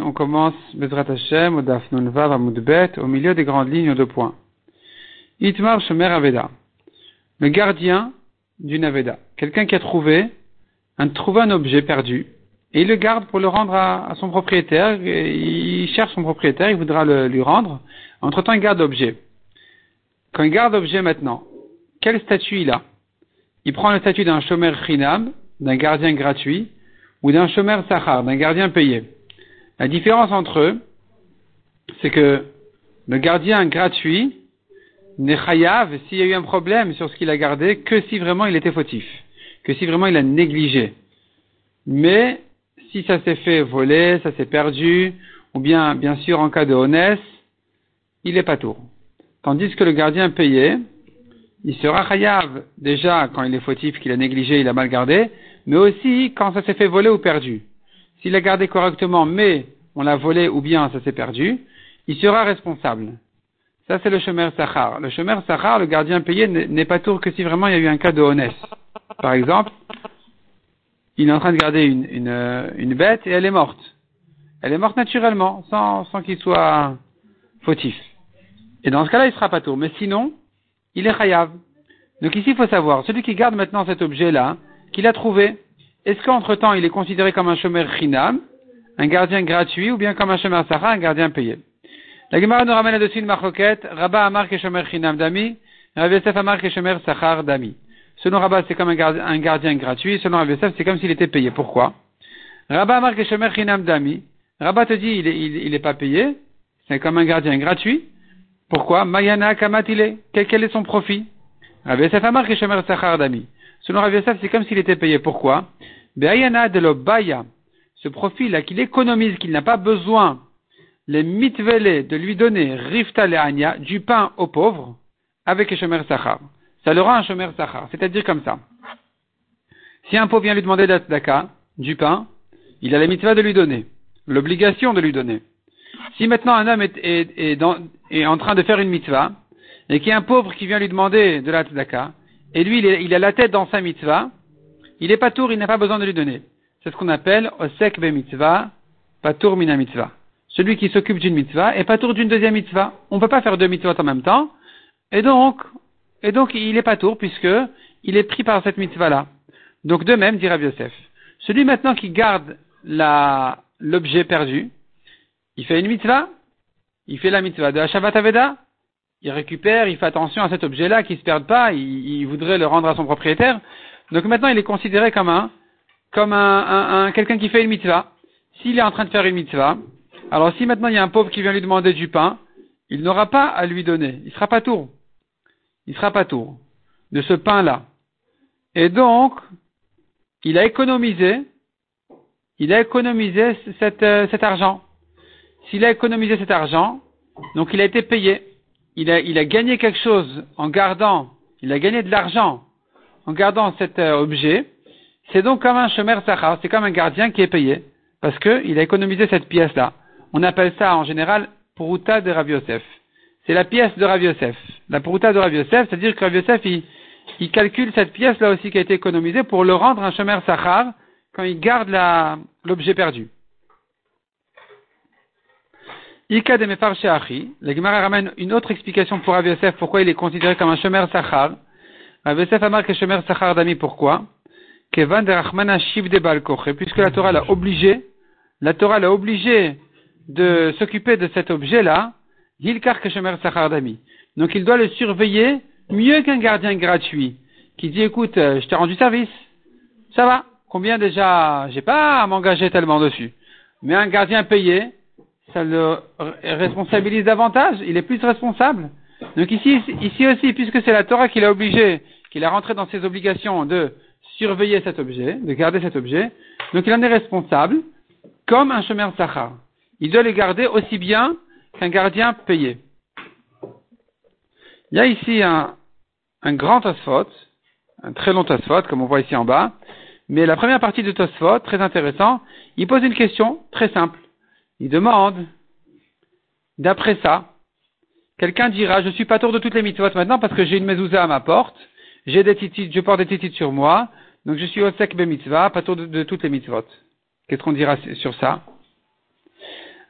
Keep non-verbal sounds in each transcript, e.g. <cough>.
on commence au Vav au milieu des grandes lignes aux deux points. Itmar Shomer Aveda, le gardien d'une Aveda, quelqu'un qui a trouvé un, trouvé un objet perdu, et il le garde pour le rendre à, son propriétaire, il cherche son propriétaire, il voudra le lui rendre, entre temps il garde l'objet. Quand il garde l'objet maintenant, quel statut il a? Il prend le statut d'un Shomer Chinam, d'un gardien gratuit, ou d'un chômeur sahar, d'un gardien payé. La différence entre eux, c'est que le gardien gratuit n'est chayav s'il y a eu un problème sur ce qu'il a gardé que si vraiment il était fautif, que si vraiment il a négligé. Mais si ça s'est fait voler, ça s'est perdu, ou bien, bien sûr, en cas de honnête, il est pas tour. Tandis que le gardien payé, il sera chayav déjà quand il est fautif, qu'il a négligé, il a mal gardé, mais aussi quand ça s'est fait voler ou perdu. S'il a gardé correctement, mais on l'a volé ou bien ça s'est perdu, il sera responsable. Ça, c'est le chemer sachar. Le chemer sachar, le gardien payé, n'est pas tour que si vraiment il y a eu un cas de honnête. Par exemple, il est en train de garder une, une, euh, une bête et elle est morte. Elle est morte naturellement, sans, sans qu'il soit fautif. Et dans ce cas-là, il sera pas tour. Mais sinon, il est chayav. Donc ici, il faut savoir, celui qui garde maintenant cet objet-là, qu'il a trouvé, est-ce qu'entre-temps il est considéré comme un chômeur chinam, un gardien gratuit, ou bien comme un chômeur sahara, un gardien payé? La Gemara nous ramène là-dessus une marroquette, Rabba Amar que chômeur chinam d'ami, Rabbi Yosef Amar que chômeur sahar d'ami. Selon Rabba, c'est comme un gardien, gratuit, selon Rabbi Yosef, c'est comme s'il était payé. Pourquoi? Rabba Amar que chômeur chinam d'ami, Rabba te dit, il est, il, est pas payé, c'est comme un gardien gratuit. Pourquoi? Mayana kamatile, quel, quel est son profit? Rabbi Yosef Amar que chômeur sahar d'ami. Selon Rav Yosef, c'est comme s'il était payé. Pourquoi? De l'obaya, ce profil-là qu'il économise, qu'il n'a pas besoin, les mitvele de lui donner rifta le'anya, du pain aux pauvres, avec un shomer sachar. Ça le rend un shomer sachar. C'est-à-dire comme ça. Si un pauvre vient lui demander d'aka, du pain, il a la mitva de lui donner, l'obligation de lui donner. Si maintenant un homme est, en train de faire une mitva, et qu'il y a un pauvre qui vient lui demander de la et lui, il, a la tête dans sa mitzvah, il est pas tour, il n'a pas besoin de lui donner. C'est ce qu'on appelle osek be mitzvah, tour mina mitzvah. Celui qui s'occupe d'une mitzvah est pas tour d'une deuxième mitzvah. On ne peut pas faire deux mitzvahs en même temps. Et donc, et donc, il est pas tour puisque il est pris par cette mitzvah-là. Donc, de même, dit Rabbi Yosef. Celui maintenant qui garde l'objet perdu, il fait une mitzvah, il fait la mitzvah de Hashavat Aveda, il récupère, il fait attention à cet objet-là, qu'il ne se perde pas, il, voudrait le rendre à son propriétaire. Donc maintenant, il est considéré comme un, comme un, un, quelqu'un qui fait une mitzvah. S'il est en train de faire une mitzvah, alors si maintenant il y a un pauvre qui vient lui demander du pain, il n'aura pas à lui donner. Il sera pas tour. Il sera pas tour de ce pain-là. Et donc, il a économisé, il a économisé cet, euh, cet argent. S'il a économisé cet argent, donc il a été payé il a, gagné quelque chose en gardant, il a gagné de l'argent en gardant cet euh, objet, c'est donc comme un chemer sachar, c'est comme un gardien qui est payé, parce qu'il a économisé cette pièce-là. On appelle ça en général Puruta de Rav Yosef. C'est la pièce de Rav Yosef. La Puruta de Rav Yosef, c'est-à-dire que Rav Yosef, il, calcule cette pièce-là aussi qui a été économisée pour le rendre un chemer sachar quand il garde l'objet perdu. Ika de Mefarcheachi, la Gemara ramène une autre explication pour Rav Yosef, pourquoi il est considéré comme un Shomer Sachar. Rav Yosef a marqué Shomer Sachar d'ami, pourquoi? Kevan de Rachmana Shiv de Balkoche, puisque la Torah l'a obligé, la Torah l'a obligé de s'occuper de cet objet-là, Yilkar Shomer Sachar d'ami. Donc il doit le surveiller mieux qu'un gardien gratuit, qui dit écoute, euh, je t'ai rendu service, ça va, combien déjà, j'ai pas à m'engager tellement dessus. Mais un gardien payé, ça le responsabilise davantage, il est plus responsable. Donc ici, ici aussi, puisque c'est la Torah qui l'a obligé, qu'il a rentré dans ses obligations de surveiller cet objet, de garder cet objet, donc il en est responsable comme un chemin sachar. Il doit le garder aussi bien qu'un gardien payé. Il y a ici un, un grand Tosfot, un très long Tosfot, comme on voit ici en bas, mais la première partie de Tosfot, très intéressant, il pose une question très simple. Il demande, d'après ça, quelqu'un dira, je suis pas tour de toutes les mitzvot maintenant parce que j'ai une mezouza à ma porte, j'ai des titites, je porte des titites sur moi, donc je suis au sec mitzvah, pas tour de, toutes les mitzvot. Qu'est-ce qu'on dira sur ça?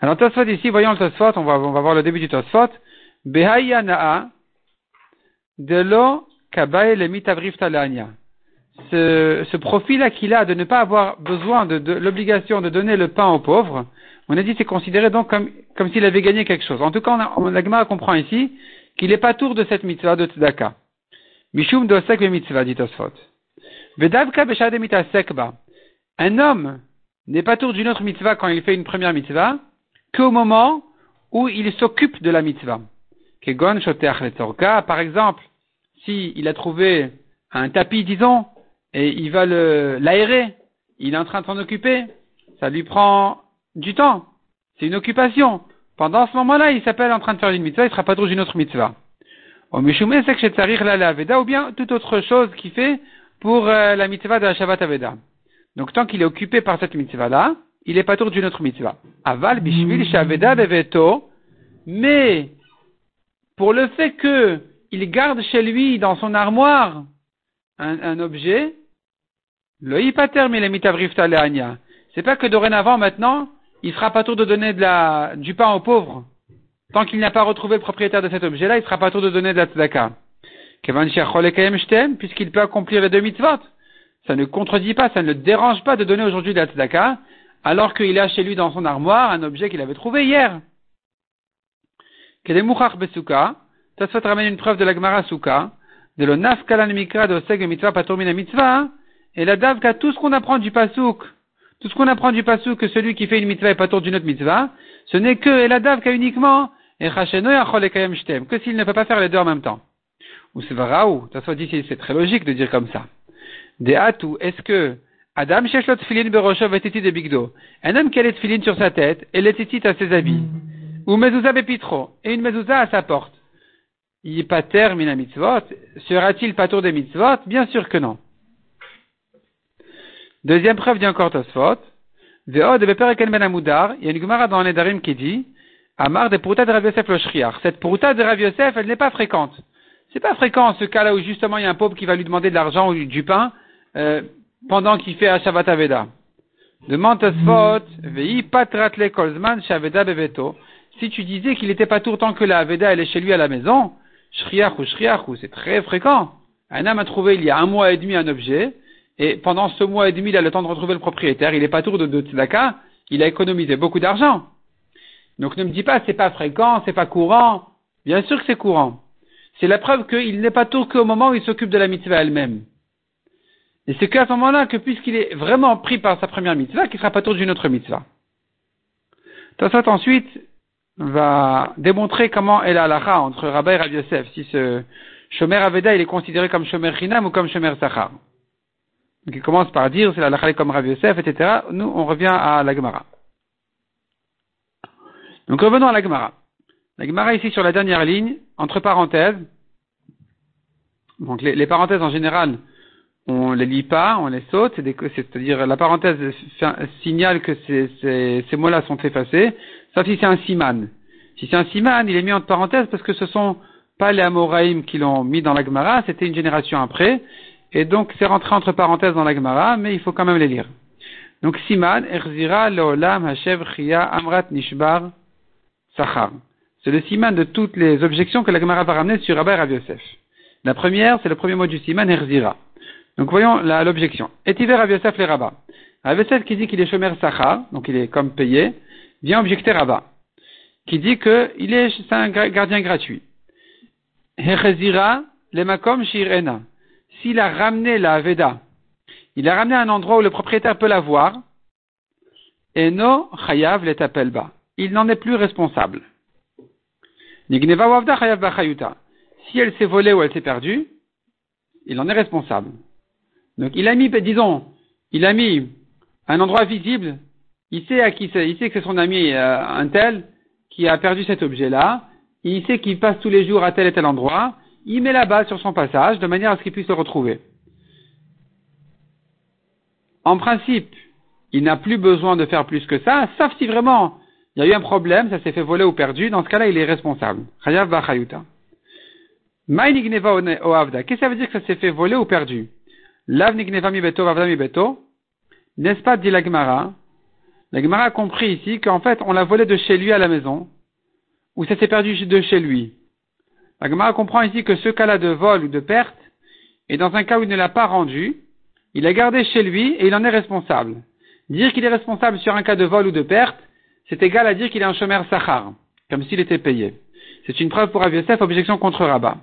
Alors Tosfot ici, voyons le Tosfot, on va, on va voir le début du Tosfot. Behaya na'a de lo kabae le Ce, ce profil-là qu'il a de ne pas avoir besoin de, l'obligation de donner le pain aux pauvres, on a dit c'est considéré donc comme, comme s'il avait gagné quelque chose. En tout cas, on a, la comprend ici qu'il n'est pas tour de cette mitzvah de tzedaka. Mishum dosek mitzvah, dit Tosfot. Vedavka sekba. Un homme n'est pas tour d'une autre mitzvah quand il fait une première mitzvah qu'au moment où il s'occupe de la mitzvah. Kegon par exemple, si il a trouvé un tapis, disons, et il va l'aérer, il est en train de s'en occuper, ça lui prend du temps. C'est une occupation. Pendant ce moment-là, il s'appelle en train de faire une mitzvah, il sera pas trop d'une autre mitzvah. Ou bien toute autre chose qu'il fait pour euh, la mitzvah de la Shabbat Aveda. Donc tant qu'il est occupé par cette mitzvah-là, il est pas tour d'une autre mitzvah. Aval bishvil shaveda beveto, mais pour le fait que il garde chez lui dans son armoire un, objet, le hipater mitavriftale C'est pas que dorénavant maintenant, il sera pas tour de donner de la, du pain aux pauvres. Tant qu'il n'a pas retrouvé le propriétaire de cet objet-là, il sera pas tour de donner de la tzedaka. Puisqu'il peut accomplir les deux mitzvot. Ça ne contredit pas, ça ne le dérange pas de donner aujourd'hui de la tzedaka, alors qu'il a chez lui dans son armoire un objet qu'il avait trouvé hier. Besuka, Tasfot ramène une preuve de la Gemara Suka, de lo mikra de seg mitzvah patormina mitzvah, et la davka, tout ce qu'on apprend du pasouk, tout ce qu'on apprend du pasouk, que celui qui fait une mitzvah est pas d'une autre mitzvah, ce n'est que, et la davka uniquement, et et que s'il ne peut pas faire les deux en même temps. Ou c'est varaou, Tasfot dit c'est très logique de dire comme ça. De atu, est-ce que, Adam sheshlot filin berosho vetiti de bigdo, un homme qui a les filin sur sa tête, et les à ses habits, ou mezouza bepitro, et une mezouza à sa porte, Yipater mina mitzvot, sera-t-il tour des mitzvot? Bien sûr que non. Deuxième preuve dit encore Tosfot. Ve'od bepereken ben amudar, il y a une gemara dans Nedarim qui dit, Amar de puruta de Rav Yosef lo Cette puruta de Rav Yosef, elle n'est pas fréquente. C'est pas fréquent ce cas-là où justement il y a un pauvre qui va lui demander de l'argent ou du pain euh, pendant qu'il fait à Shabbat Aveda. Demande Tosfot, ve'i patratle kolzman shaveda beveto. Si tu disais qu'il n'était pas tout le temps que la Aveda elle est chez lui à la maison, Shriach ou c'est très fréquent. Un homme a trouvé il y a un mois et demi un objet, et pendant ce mois et demi, il a le temps de retrouver le propriétaire, il n'est pas tour de, de il a économisé beaucoup d'argent. Donc ne me dis pas c'est pas fréquent, c'est pas courant. Bien sûr que c'est courant. C'est la preuve qu'il n'est pas tour qu'au moment où il s'occupe de la mitzvah elle-même. Et c'est qu'à ce moment-là que puisqu'il est vraiment pris par sa première mitzvah, qu'il sera pas tour d'une autre mitzvah. ça ensuite va démontrer comment est la halakha entre Rabbi et Rabbi Yosef, si ce Shomer Aveda il est considéré comme Shomer Chinam ou comme Shomer Sachar. Donc il commence par dire c'est la halakha comme Rabbi Yosef, etc. Nous on revient à la Gemara. Donc revenons à la Gemara. La Gemara ici sur la dernière ligne, entre parenthèses. Donc les, parenthèses en général, on les lit pas, on les saute, c'est-à-dire la parenthèse signale que ces, ces mots-là sont effacés. Sauf si c'est un siman. Si c'est un siman, il est mis entre parenthèses parce que ce sont pas les Amoraïm qui l'ont mis dans la Gemara, c'était une génération après. Et donc c'est rentré entre parenthèses dans la Gemara, mais il faut quand même les lire. Donc siman, erzira leolam hashev chia amrat nishbar sachar. C'est le siman de toutes les objections que la Gemara va ramener sur Rabbi Rav Yosef. La première, c'est le premier mot du siman, erzira. Donc voyons l'objection. Etiver Rav Yosef les Rabbah. Rav Yosef qui dit qu'il est shomer sachar, donc il est comme payé, vient objecter Rabat, qui dit qu'il est, c'est un gardien gratuit. Hechezira lemakom shirena. S'il a ramené la Veda, il a ramené à un endroit où le propriétaire peut la voir, Eno chayav bas. Il n'en est plus responsable. Nigneva wavda chayav Si elle s'est volée ou elle s'est perdue, il en est responsable. Donc il a mis, disons, il a mis un endroit visible il sait à qui il sait que c'est son ami euh, un tel qui a perdu cet objet-là, il sait qu'il passe tous les jours à tel et tel endroit, il met la balle sur son passage de manière à ce qu'il puisse le retrouver. En principe, il n'a plus besoin de faire plus que ça, sauf si vraiment il y a eu un problème, ça s'est fait voler ou perdu, dans ce cas-là, il est responsable. Qu'est-ce que ça veut dire que ça s'est fait voler ou perdu? N'est-ce pas, dit la La Gemara a compris ici qu'en fait, on l'a volé de chez lui à la maison, ou ça s'est perdu de chez lui. La Gemara comprend ici que ce cas-là de vol ou de perte est dans un cas où il ne l'a pas rendu, il l'a gardé chez lui et il en est responsable. Dire qu'il est responsable sur un cas de vol ou de perte, c'est égal à dire qu'il est un chômeur sachar, comme s'il était payé. C'est une preuve pour Aviosef, objection contre Rabat.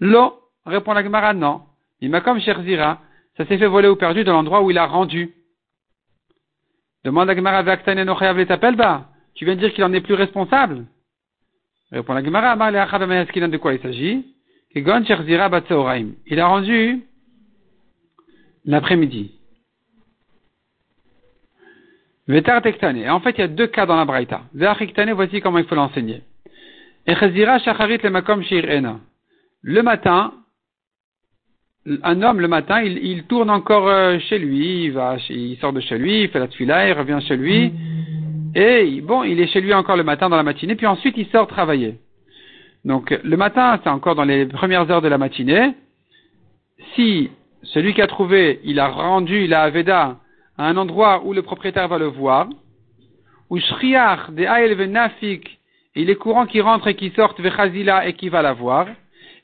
L'eau, répond la non. Il m'a comme Sherzira, ça s'est fait voler ou perdu dans l'endroit où il a rendu. Demande la Gemara, tu viens de dire qu'il en est plus responsable Répond la Gemara, de quoi il s'agit Il a rendu l'après-midi. En fait, il y a deux cas dans la Braïta. Voici comment il faut l'enseigner. Le matin, un homme le matin, il, tourne encore euh, chez lui, il va, il sort de chez lui, il fait la tefila, il revient chez lui, et bon, il est chez lui encore le matin dans la matinée, puis ensuite il sort travailler. Donc le matin, c'est encore dans les premières heures de la matinée. Si celui qui a trouvé, il a rendu la Aveda à un endroit où le propriétaire va le voir, ou Shriach de Ael Nafik, il est courant qu'il rentre et qu'il sorte Vechazila et qu'il va la voir,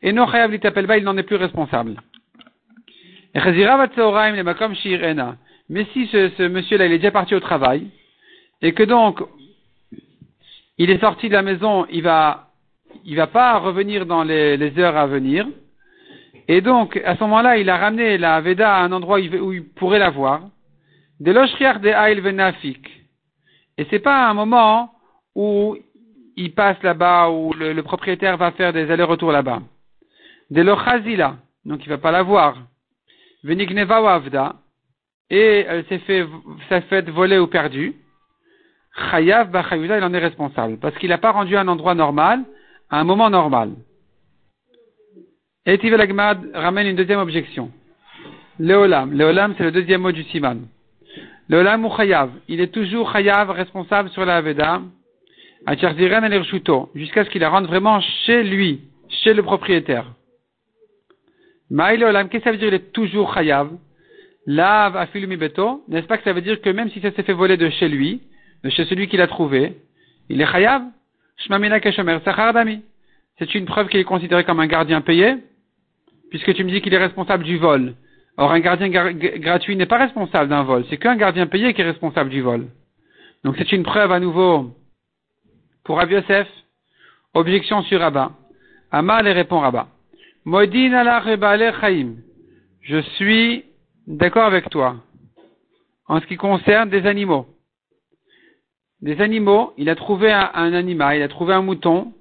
et non il n'en est plus responsable. Mais si ce, monsieur-là, est déjà parti au travail, et que donc, il est sorti de la maison, il va, il va pas revenir dans les, heures à venir, et donc, à ce moment-là, il a ramené la Veda à un endroit où il, pourrait la voir, de l'oshriach de Aïl Venafik. Et c'est pas un moment où il passe là-bas, où le, propriétaire va faire des allers-retours là-bas. De l'ochazila, donc il va pas la voir. Venigneva Avda, et elle s'est fait, s'est fait voler ou perdu. Chayav Bachayuda, il en est responsable, parce qu'il n'a pas rendu un endroit normal, à un moment normal. Et Tivelagmad ramène une deuxième objection. Léolam. Léolam, c'est le deuxième mot du siman. Léolam ou chayav? Il est toujours chayav, responsable sur la Aveda, à jusqu'à ce qu'il la rende vraiment chez lui, chez le propriétaire. Maïle qu'est-ce que ça veut dire? Il est toujours chayav Lav afilumi beto, n'est-ce pas que ça veut dire que même si ça s'est fait voler de chez lui, de chez celui qui l'a trouvé, il est chayav. C'est une preuve qu'il est considéré comme un gardien payé, puisque tu me dis qu'il est responsable du vol. Or, un gardien gratuit n'est pas responsable d'un vol, c'est qu'un gardien payé qui est responsable du vol. Donc c'est une preuve à nouveau pour Rabbi Yosef. Objection sur Rabat. Amal et répond Rabat. Je suis d'accord avec toi en ce qui concerne des animaux. Des animaux, il a trouvé un, animal, il a trouvé un mouton,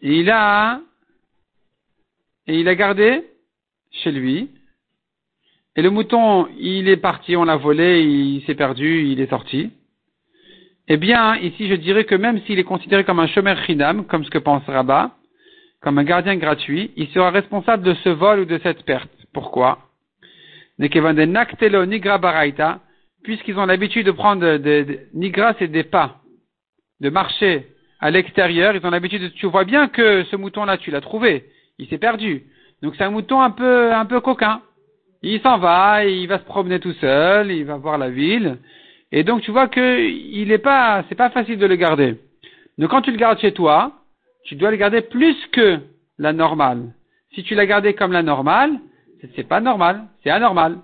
et il a et il a gardé chez lui. Et le mouton, il est parti, on l'a volé, il s'est perdu, il est sorti. Eh bien, ici, je dirais que même s'il est considéré comme un chômeur chinam, comme ce que pense Rabat, comme un gardien gratuit, il sera responsable de ce vol ou de cette perte. Pourquoi? Puisqu'ils ont l'habitude de prendre des, nigra, c'est des pas, de marcher à l'extérieur, ils ont l'habitude de, tu vois bien que ce mouton-là, tu l'as trouvé, il s'est perdu. Donc c'est un mouton un peu, un peu coquin. Il s'en va, il va se promener tout seul, il va voir la ville. Et donc tu vois que il est pas, c'est pas facile de le garder. Donc quand tu le gardes chez toi, tu dois le garder plus que la normale. Si tu l'as gardé comme la normale, c'est pas normal, c'est anormal.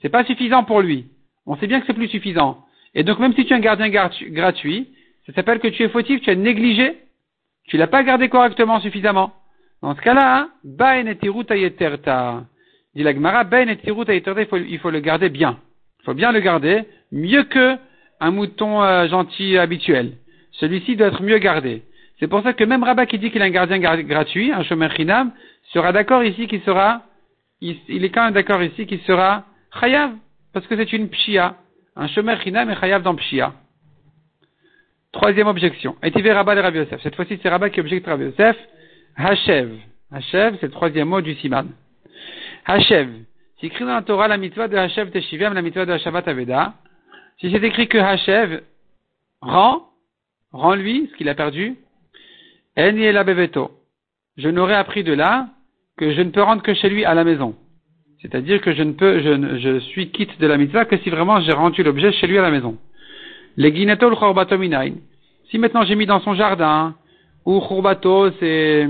C'est pas suffisant pour lui. On sait bien que c'est plus suffisant. Et donc même si tu es un gardien gratuit, ça s'appelle que tu es fautif, tu as négligé, tu l'as pas gardé correctement suffisamment. Dans ce cas-là, dit la Gemara, il faut le garder bien. Il faut bien le garder, mieux que un mouton euh, gentil habituel. Celui-ci doit être mieux gardé. C'est pour ça que même Rabat qui dit qu'il a un gardien gratuit, un chômeur chinam, sera d'accord ici qu'il sera, il, est quand même d'accord ici qu'il sera chayav, parce que c'est une pshia. Un chômeur chinam est chayav dans pshia. Troisième objection. Et Rabat de Rabbi Yosef. Cette fois-ci, c'est Rabat qui objecte Rabbi Yosef. Hachev. Hachev, c'est le troisième mot du siman. Hachev. C'est écrit dans la Torah la mitzvah de Hachev Teshivem, la mitzvah de Hashavat Aveda. Si c'est écrit que Hachev rend, rend lui ce qu'il a perdu, je n'aurais appris de là que je ne peux rendre que chez lui à la maison. C'est-à-dire que je ne peux, je, je suis quitte de la mitzvah que si vraiment j'ai rendu l'objet chez lui à la maison. Les guinato le minain. Si maintenant j'ai mis dans son jardin, ou chorbato, c'est,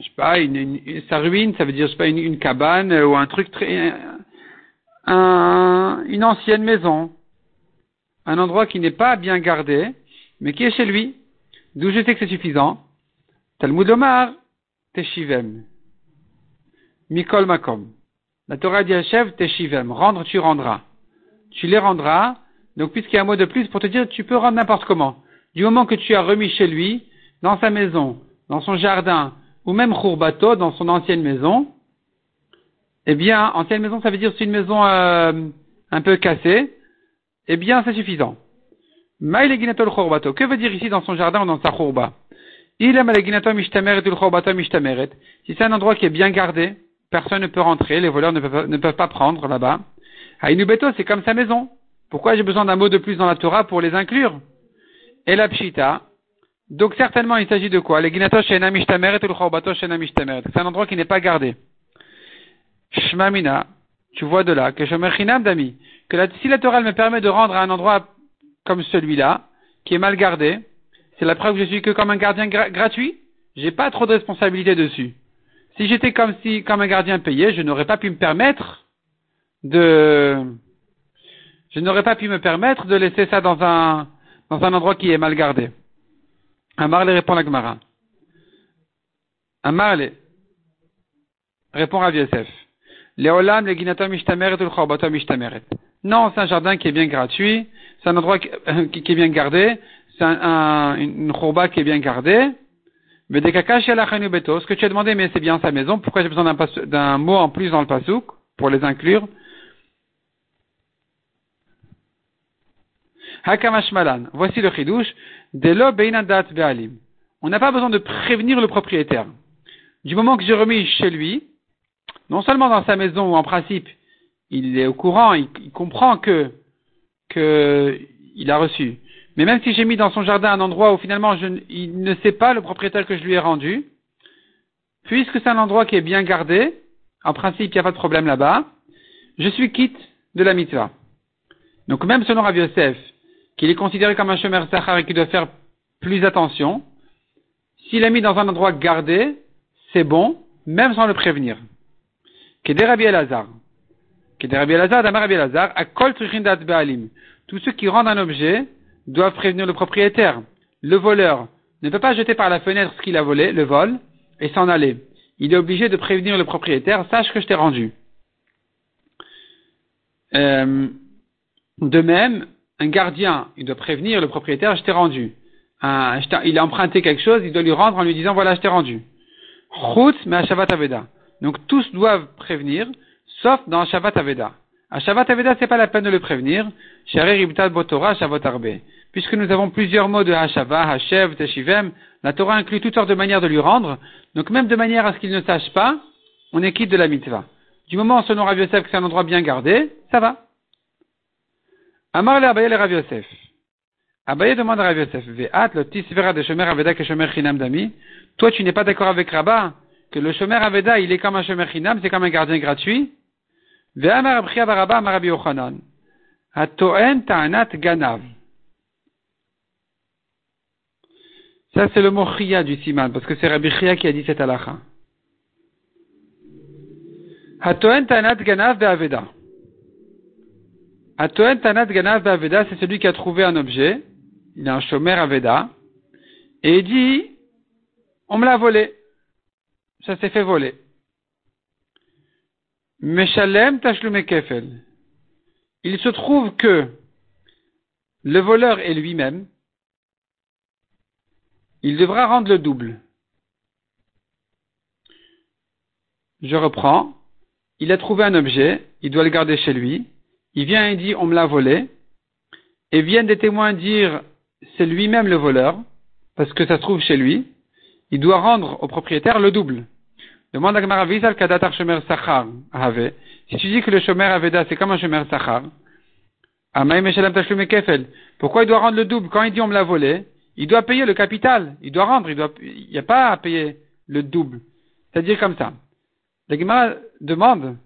je sais pas, une, sa ruine, ça veut dire, je sais pas, une, cabane, ou un truc très, un, une ancienne maison. Un endroit qui n'est pas bien gardé, mais qui est chez lui. D'où je sais que c'est suffisant. Talmud Omar, Teshivem. Mikol Makom. La Torah dit à chef, Teshivem. Rendre, tu rendras. Tu les rendras. Donc, puisqu'il y a un mot de plus pour te dire, tu peux rendre n'importe comment. Du moment que tu as remis chez lui, dans sa maison, dans son jardin, ou même Khurbato, dans son ancienne maison, eh bien, ancienne maison, ça veut dire c'est une maison euh, un peu cassée, eh bien, c'est suffisant. Que veut dire ici dans son jardin ou dans sa khurba? Si c'est un endroit qui est bien gardé, personne ne peut rentrer, les voleurs ne peuvent, pas prendre là-bas. Beto, c'est comme sa maison. Pourquoi j'ai besoin d'un mot de plus dans la Torah pour les inclure? Et la pshita. Donc certainement il s'agit de quoi? C'est un endroit qui n'est pas gardé. Shmamina, tu vois de là que Dami, que si la Torah me permet de rendre à un endroit comme celui-là, qui est mal gardé, c'est la preuve que je suis que comme un gardien gratuit, j'ai pas trop de responsabilité dessus. Si j'étais comme si, comme un gardien payé, je n'aurais pas pu me permettre de, je n'aurais pas pu me permettre de laisser ça dans un, dans un endroit qui est mal gardé. Amarle répond à Gemara. Amarle répond à Yosef. Non, c'est un jardin qui est bien gratuit, c'est un endroit qui, <laughs> est bien gardé, c'est un, une chorba qui est bien gardée. Mais des beto, ce que tu as demandé, mais c'est bien sa maison, pourquoi j'ai besoin d'un mot en plus dans le pasouk, pour les inclure? Hakamashmalan. Voici le chidouche. Delo beinadat be'alim. On n'a pas besoin de prévenir le propriétaire. Du moment que j'ai remis chez lui, non seulement dans sa maison où en principe il est au courant, il, comprend que, que il a reçu, mais même si j'ai mis dans son jardin un endroit où finalement je, il ne sait pas le propriétaire que je lui ai rendu, puisque c'est un endroit qui est bien gardé, en principe il n'y a pas de problème là-bas, je suis quitte de la mitzvah. Donc même selon Rav Yosef, qu'il est considéré comme un chemin sachar et qu'il doit faire plus attention, s'il a mis dans un endroit gardé, c'est bon, même sans le prévenir. Keder Rabbi Elazar. Keder Rabbi Elazar, Damar Rabbi Elazar, Akol Trichindat Be'alim. Tous ceux qui rendent un objet doivent prévenir le propriétaire. Le voleur ne peut pas jeter par la fenêtre ce qu'il a volé, le vol, et s'en aller. Il est obligé de prévenir le propriétaire, sache que je t'ai rendu. Euh, de même, un gardien, il doit prévenir le propriétaire, je t'ai rendu. il a emprunté quelque chose, il doit lui rendre en lui disant, voilà, je t'ai rendu. Chutz, mais Shabbat Aveda. Donc tous doivent prévenir, sauf dans Shabbat Aveda. À Shabbat Aveda, c'est pas la peine de le prévenir. Botora, Arbe. Puisque nous avons plusieurs mots de Hashava, Hashev, Teshivem, la Torah inclut toutes sortes de manières de lui rendre. Donc même de manière à ce qu'il ne sache pas, on est quitte de la mitzvah. Du moment, selon Rav Yosef, que c'est un endroit bien gardé, ça va. Amar le Abaye le Rav Yosef. Abaye demande à Rav Yosef, Ve'at le tisvera de Shomer Aveda que Shomer Chinam Dami. Toi, tu n'es pas d'accord avec Rabat que le Shomer Aveda, il est comme un Shomer Chinam, c'est comme un gardien gratuit. Ve'amar Abchia Baraba Amar Rabbi Yochanan. Hatoen Ta'anat Ganav. Ça, c'est le mot Chia du Siman, parce que c'est Rabbi Chia qui a dit cette halakha. Hatoen Ta'anat Ganav Be'aveda. Atoen Tanat Ganav Aveda, c'est celui qui a trouvé un objet. Il a un Shomer Aveda. Et il dit, on me l'a volé. Ça s'est fait voler. Meshalem Tashlume Kefel. Il se trouve que le voleur est lui-même. Il devra rendre le double. Je reprends. Il a trouvé un objet. Il doit le garder chez lui il vient et dit on me l'a volé, et viennent des témoins dire c'est lui-même le voleur, parce que ça se trouve chez lui, il doit rendre au propriétaire le double. Demande à al Kadatar Shomer Sachar Si tu dis que le Shomer Aveda c'est comme un Shomer Sachar, pourquoi il doit rendre le double Quand il dit on me l'a volé, il doit payer le capital, il doit rendre, il n'y a pas à payer le double. C'est-à-dire comme ça. La demande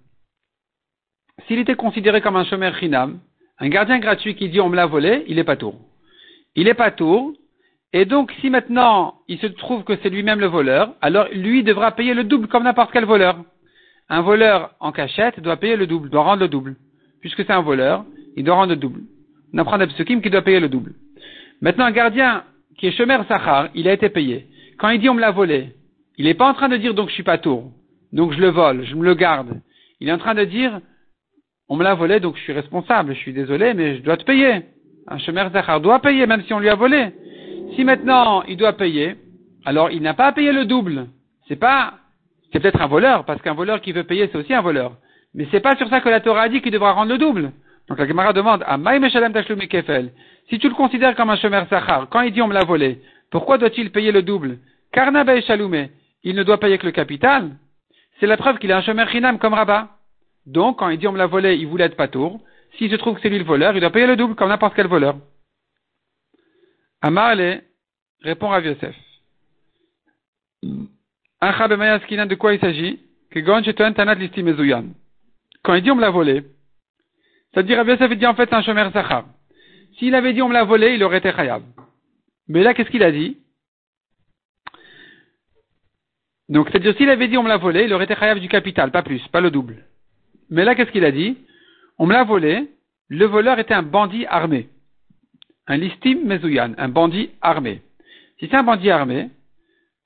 s'il était considéré comme un chômeur chinam, Un gardien gratuit qui dit on me l'a volé, il est pas tour. Il est pas tour. Et donc, si maintenant il se trouve que c'est lui-même le voleur, alors lui devra payer le double comme n'importe quel voleur. Un voleur en cachette doit payer le double, doit rendre le double. Puisque c'est un voleur, il doit rendre le double. On apprend d'Absukim qui doit payer le double. Maintenant, un gardien qui est Shomer Sachar, il a été payé. Quand il dit on me l'a volé, il n'est pas en train de dire donc je suis pas tour, donc je le vole, je me le garde. Il est en train de dire on me l'a volé donc je suis responsable, je suis désolé mais je dois te payer. Un Sachar doit payer même si on lui a volé. Si maintenant il doit payer, alors il n'a pas à payer le double. C'est pas, c'est peut-être un voleur parce qu'un voleur qui veut payer c'est aussi un voleur. Mais c'est pas sur ça que la Torah a dit qu'il devra rendre le double. Donc la Gemara demande à Maïmeshalem Tashlumi Kefel, si tu le considères comme un Shomer Sachar, quand il dit on me l'a volé, pourquoi doit-il payer le double? Karnabe et il ne doit payer que le capital. C'est la preuve qu'il a un Shomer Chinam comme Rabat. Donc, quand il dit on me l'a volé, il voulait être patour. S'il se trouve que c'est lui le voleur, il doit payer le double comme n'importe quel voleur. Amarle répond à Yosef. de quoi il s'agit? Quand il dit on me l'a volé, c'est-à-dire Rabbi Yosef dit en fait un Shomer Sachar. S'il avait dit on me l'a volé, il aurait été khayab. Mais là, qu'est-ce qu'il a dit? Donc, c'est-à-dire s'il avait dit on me l'a volé, il aurait été khayab du capital, pas plus, pas le double. Mais là, qu'est-ce qu'il a dit? On me l'a volé, le voleur était un bandit armé. Un listim mezouyan, un bandit armé. Si c'est un bandit armé,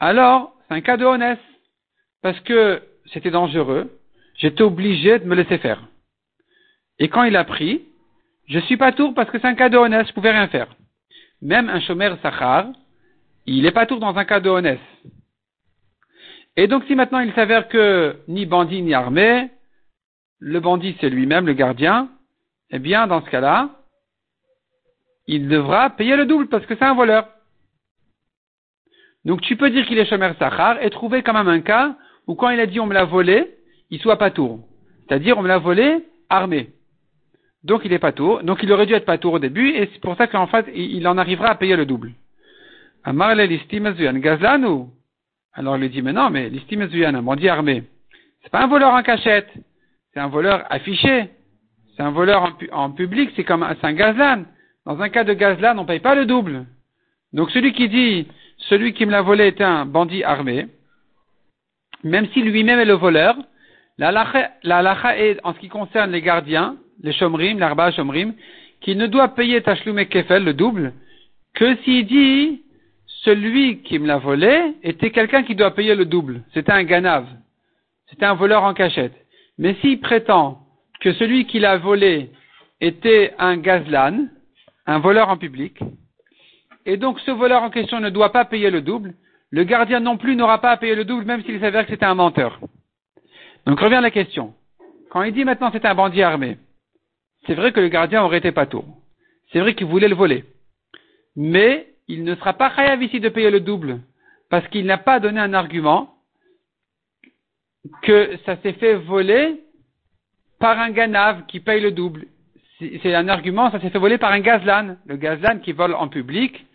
alors c'est un cas de honnête. Parce que c'était dangereux, j'étais obligé de me laisser faire. Et quand il a pris, je suis pas tour parce que c'est un cas de honnête, je pouvais rien faire. Même un chômeur sachar, il est pas tour dans un cas de honnête. Et donc si maintenant il s'avère que ni bandit ni armé, le bandit c'est lui-même, le gardien, eh bien dans ce cas-là, il devra payer le double parce que c'est un voleur. Donc tu peux dire qu'il est chômeur sachar et trouver quand même un cas où quand il a dit on me l'a volé, il soit pas tour. C'est-à-dire on me l'a volé armé. Donc il est pas tour. Donc il aurait dû être pas tour au début, et c'est pour ça qu'en fait, il en arrivera à payer le double. Alors il lui dit, mais non, mais l'istim un bandit armé, c'est pas un voleur en cachette, c'est un voleur affiché, c'est un voleur en, public, c'est comme un, un gazlan. Dans un cas de gazlan, on paye pas le double. Donc celui qui dit, celui qui me l'a volé est un bandit armé, même si lui-même est le voleur, la lacha est, en ce qui concerne les gardiens, les chomrim, l'arba chomrim, qui ne doit payer Tachlum et Kefel, le double, que s'il dit, celui qui me l'a volé était quelqu'un qui doit payer le double. C'était un ganav. C'était un voleur en cachette. Mais s'il prétend que celui qui l'a volé était un gazlan, un voleur en public, et donc ce voleur en question ne doit pas payer le double, le gardien non plus n'aura pas à payer le double même s'il s'avère que c'était un menteur. Donc revient la question. Quand il dit maintenant c'est un bandit armé, c'est vrai que le gardien aurait été pas tour. C'est vrai qu'il voulait le voler. Mais il ne sera pas chayav ici de payer le double, parce qu'il n'a pas donné un argument que ça s'est fait voler par un ganav qui paye le double. C'est un argument, ça s'est fait voler par un gazlan. Le gazlan qui vole en public,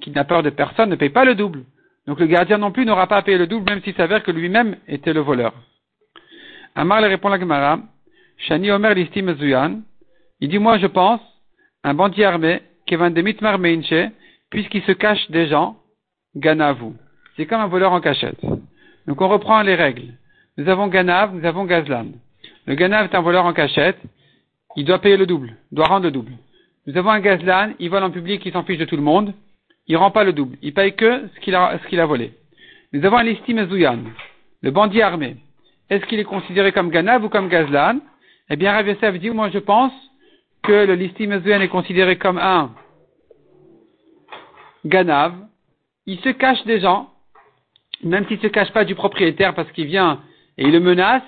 qui n'a peur de personne, ne paye pas le double. Donc le gardien non plus n'aura pas à payer le double, même s'il s'avère que lui-même était le voleur. Amar répond la Gemara, Shani Omer l'istime Zuyan, il dit, moi je pense, un bandit armé, Kevin de Mitmar Meinche, puisqu'il se cache des gens, Ganavu. C'est comme un voleur en cachette. Donc on reprend les règles. Nous avons Ganav, nous avons Gazlan. Le Ganav est un voleur en cachette, il doit payer le double, doit rendre le double. Nous avons un Gazlan, il vole en public, il s'en fiche de tout le monde, il rend pas le double, il paye que ce qu'il a, volé. Nous avons un Zuyan, le bandit armé. Est-ce qu'il est considéré comme Ganav ou comme Gazlan? Eh bien, Rav Yosef dit, moi je pense que le listim est considéré comme un Ganav. Il se cache des gens, même s'il ne se cache pas du propriétaire parce qu'il vient et il le menace,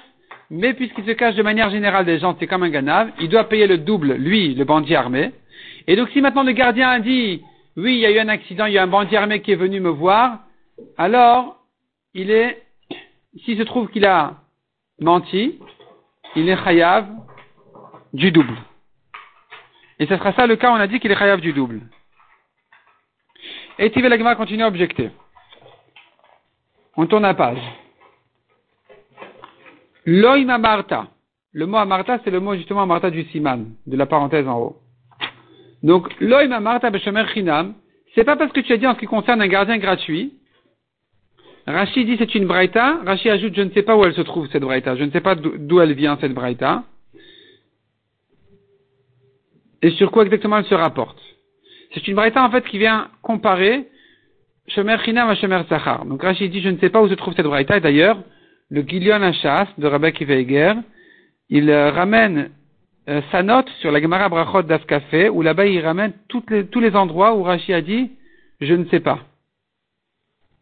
mais puisqu'il se cache de manière générale des gens, c'est comme un Ganav, il doit payer le double, lui, le bandit armé. Et donc si maintenant le gardien a dit, oui, il y a eu un accident, il y a un bandit armé qui est venu me voir, alors il est, s'il se trouve qu'il a menti, il est chayav du double. Et ce sera ça le cas, on a dit qu'il est chayav du double. Et Tivelagma continue à objecter. On tourne la page. Loïma Marta. Le mot Amarta, c'est le mot justement Amarta du Siman, de la parenthèse en haut. Donc, l'oim Amarta Beshomer Chinam, c'est pas parce que tu as dit en ce qui concerne un gardien gratuit. Rachid dit c'est une braïta. Rachid ajoute je ne sais pas où elle se trouve cette braïta. Je ne sais pas d'où elle vient cette braïta. Et sur quoi exactement elle se rapporte. C'est une braïta en fait qui vient comparer Shomer Chinam à Shomer Sachar. Donc Rachid dit je ne sais pas où se trouve cette braïta. Et d'ailleurs, le Gilion Hachas de Rabbi Kiveiger, il euh, ramène euh, sa note sur la Gemara Brachot d'Afkafé, où là-bas il ramène tous les endroits où Rashi a dit je ne sais pas.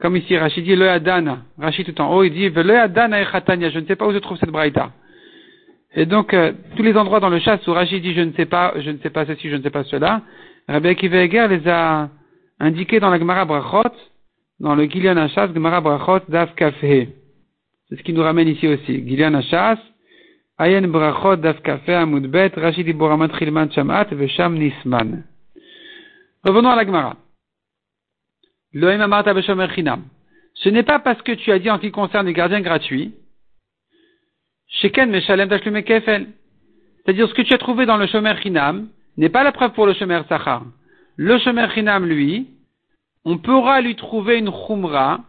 Comme ici, Rashi dit le Adana. Rashi tout en haut, il dit le Adana et je ne sais pas où se trouve cette braïta. Et donc, euh, tous les endroits dans le chasse où Rashi dit je ne sais pas, je ne sais pas ceci, je ne sais pas cela, Rabbi Akiva les a indiqués dans la Gemara Brachot, dans le Gilian Hachas, Gemara Brachot d'Afkafé. C'est ce qui nous ramène ici aussi. Gilian Hachas, Ayen brachot daf amudbet, Rachid iboramat chilman shamat, vesham nisman. Revenons à la Gemara. Loim amarta beshomer chinam. Ce n'est pas parce que tu as dit en ce qui concerne les gardiens gratuits, sheken meshalem kefel. C'est-à-dire ce que tu as trouvé dans le shomer chinam n'est pas la preuve pour le shomer sachar. Le shomer chinam, lui, on pourra lui trouver une chumra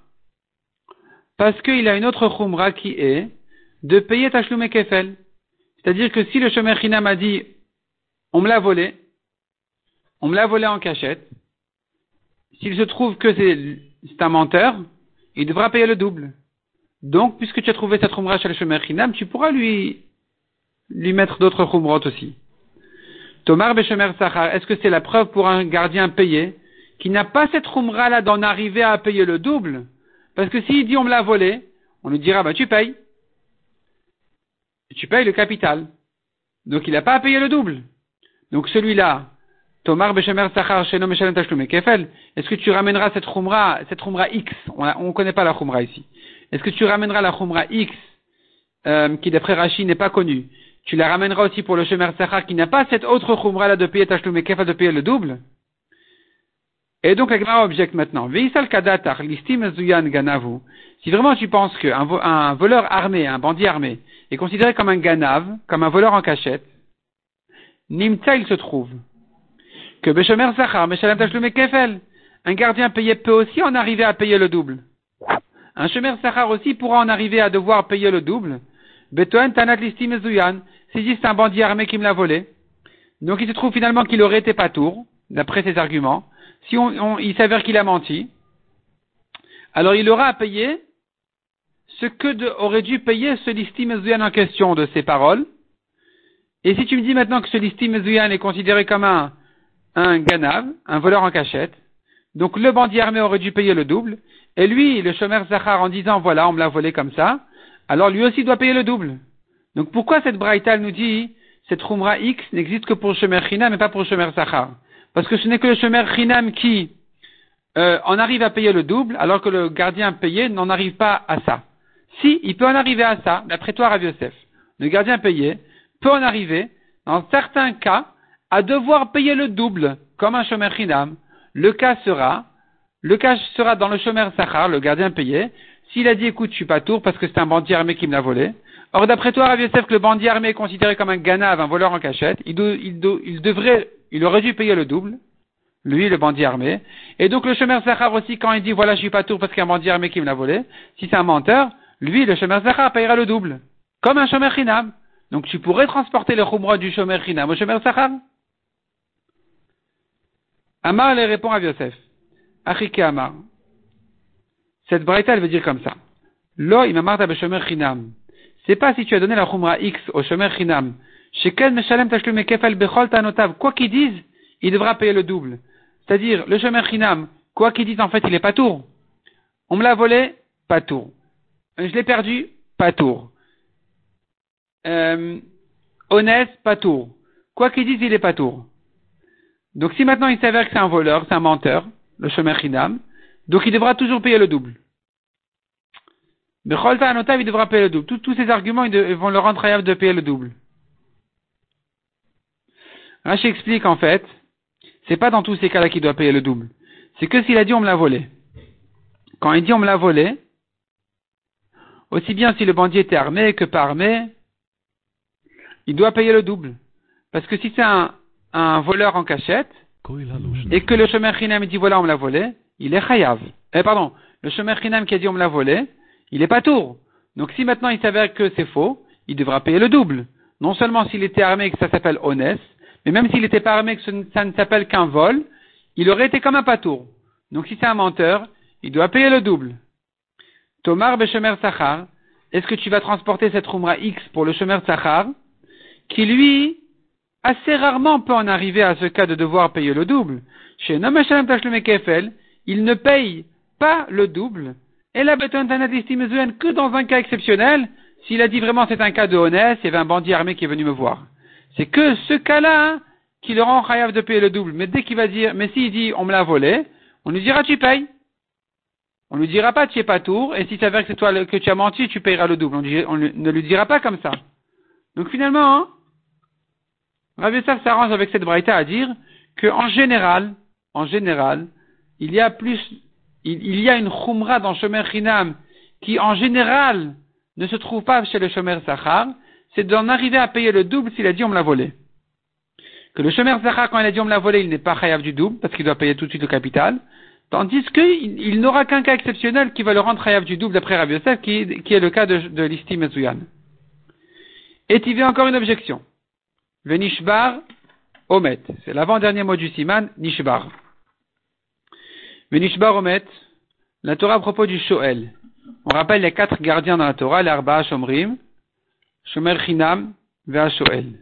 parce qu'il a une autre chumra qui est de payer tashlume kefel. C'est-à-dire que si le Shomer Chinam a dit, on me l'a volé, on me l'a volé en cachette, s'il se trouve que c'est un menteur, il devra payer le double. Donc, puisque tu as trouvé cette khumra chez le Shomer Chinam, tu pourras lui, lui mettre d'autres khumrot aussi. Tomar Beshomer Sachar, est-ce que c'est la preuve pour un gardien payé qui n'a pas cette khumra là d'en arriver à payer le double? Parce que s'il dit on me l'a volé, on lui dira, bah tu payes tu payes le capital. Donc il n'a pas à payer le double. Donc celui-là, Tomar Beshemer Sachar Sheno Meshalem Tashlume Kefel, est-ce que tu ramèneras cette Khumra, cette Khumra X, on ne connaît pas la Khumra ici, est-ce que tu ramèneras la Khumra X, euh, qui d'après Rashi n'est pas connue, tu la ramèneras aussi pour le Shemer Sachar qui n'a pas cette autre Khumra là de payer Tashlume Kefel, de payer le double? Et donc la Gemara objecte maintenant. listim ganavu. Si vraiment tu penses qu'un un voleur armé, un bandit armé, est considéré comme un ganav, comme un voleur en cachette, nimta il se trouve que beshomer zachar, meshalem tashlume kefel, un gardien payé peut aussi en arriver à payer le double. Un shomer zachar aussi pourra en arriver à devoir payer le double. Betoen tanat listim si c'est un bandit armé qui me l'a volé. Donc il se trouve finalement qu'il aurait été pas tour, d'après ses arguments si on, il s'avère qu'il a menti, alors il aura à payer ce que aurait dû payer ce listi en question de ses paroles. Et si tu me dis maintenant que ce listi est considéré comme un, un ganav, un voleur en cachette, donc le bandit armé aurait dû payer le double, et lui, le chômeur Zachar, en disant voilà, on me l'a volé comme ça, alors lui aussi doit payer le double. Donc pourquoi cette braïta nous dit cette Rumra X n'existe que pour le chômeur China, mais pas pour le chômeur Zachar parce que ce n'est que le chemer Chinam qui euh, en arrive à payer le double, alors que le gardien payé n'en arrive pas à ça. Si, il peut en arriver à ça, d'après toi, Rav Yosef. Le gardien payé peut en arriver, dans certains cas, à devoir payer le double, comme un chemer Chinam. Le cas sera, le cas sera dans le chemer Sachar, le gardien payé, s'il a dit, écoute, je suis pas tour parce que c'est un bandit armé qui me l'a volé. Or, d'après toi, Rav Yosef, le bandit armé est considéré comme un ganav, un voleur en cachette, il, il devrait il aurait dû payer le double, lui, le bandit armé. Et donc le chemin Zachar aussi, quand il dit voilà, je suis pas tour parce qu'il y a un bandit armé qui me l'a volé, si c'est un menteur, lui, le chemin Zachar payera le double. Comme un chemin Chinam. Donc tu pourrais transporter le chumra du chemin Chinam au chemin Zachar. Amar les répond à Yosef. Achike Amar. Cette braïta, elle veut dire comme ça. Lo imamarta be chinam. C'est pas si tu as donné la chumra X au chemin chinam Quoi qu'ils disent, il devra payer le double. C'est-à-dire, le chemin chinam, quoi qu'ils disent, en fait, il est pas tour. On me l'a volé, pas tour. Je l'ai perdu, pas tour. Euh, honnête, pas tour. Quoi qu'il dise, il est pas tour. Donc si maintenant il s'avère que c'est un voleur, c'est un menteur, le chemin chinam, donc il devra toujours payer le double. Mais Cholta il devra payer le double. Tous, ces arguments ils, vont le rendre capable de payer le double. Rashi explique en fait, c'est pas dans tous ces cas-là qu'il doit payer le double. C'est que s'il a dit on me l'a volé. Quand il dit on me l'a volé, aussi bien si le bandit était armé que pas armé, il doit payer le double. Parce que si c'est un, un voleur en cachette, et que le chemin chinam dit voilà on me l'a volé, il est chayav. Eh pardon, le chemin chinam qui a dit on me l'a volé, il est pas tour. Donc si maintenant il s'avère que c'est faux, il devra payer le double. Non seulement s'il était armé et que ça s'appelle honnête, mais même s'il n'était pas armé et que ça ne s'appelle qu'un vol, il aurait été comme un patour. Donc si c'est un menteur, il doit payer le double. Tomar Beshemer Sachar, est-ce que tu vas transporter cette Rumra X pour le Shemer Sachar, qui lui, assez rarement peut en arriver à ce cas de devoir payer le double. Chez Kefel, il ne paye pas le double, et la que dans un cas exceptionnel, s'il a dit vraiment c'est un cas de honnête, il y avait un bandit armé qui est venu me voir. C'est que ce cas-là hein, qui le rend chayav de payer le double. Mais dès qu'il va dire, mais s'il dit on me l'a volé, on lui dira tu payes. On lui dira pas tu es pas tour, et si ça avère que c'est toi que tu as menti, tu payeras le double. On, ne lui dira pas comme ça. Donc finalement, hein, Rabbi s'arrange avec cette braïta à dire qu'en général, en général, il y a plus, il, y a une khumra dans Shomer Chinam qui en général ne se trouve pas chez le Shomer Sachar, c'est d'en arriver à payer le double s'il a dit on me l'a volé. Que le Shomer Sachar, quand il a dit on me l'a volé, il n'est pas chayav du double parce qu'il doit payer tout de suite le capital. Tandis qu'il il, n'aura qu'un cas exceptionnel qui va le rendre chayav du double d'après Rabbi Yosef, qui, est le cas de, de l'Isti Et il y a encore une objection. Venishbar Omet. C'est l'avant-dernier mot du siman, Nishbar. Venishbar Omet, la Torah à propos du Shoel. On rappelle les quatre gardiens dans la Torah, l'Arba Shomrim, Shomer Chinam, Vea Shoel.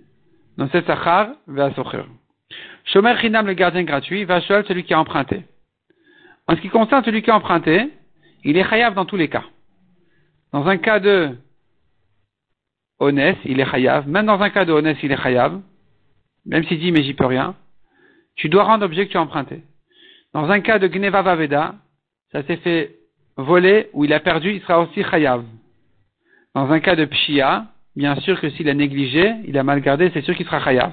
Donc c'est Sachar, Vea Socher. Shomer Chinam, le gardien gratuit, Vea Shoel, celui qui a emprunté. En ce qui concerne celui qui a emprunté, il est chayav dans tous les cas. Dans un cas de honnête, il est chayav. Même dans un cas de honnête, il est chayav. Même s'il dit, mais j'y peux rien. Tu dois rendre l'objet que tu as emprunté. Dans un cas de gneva vaveda, ça s'est fait voler ou il a perdu, il sera aussi chayav. Dans un cas de pshia, bien sûr que s'il a négligé, il a mal gardé, c'est sûr qu'il sera chayav.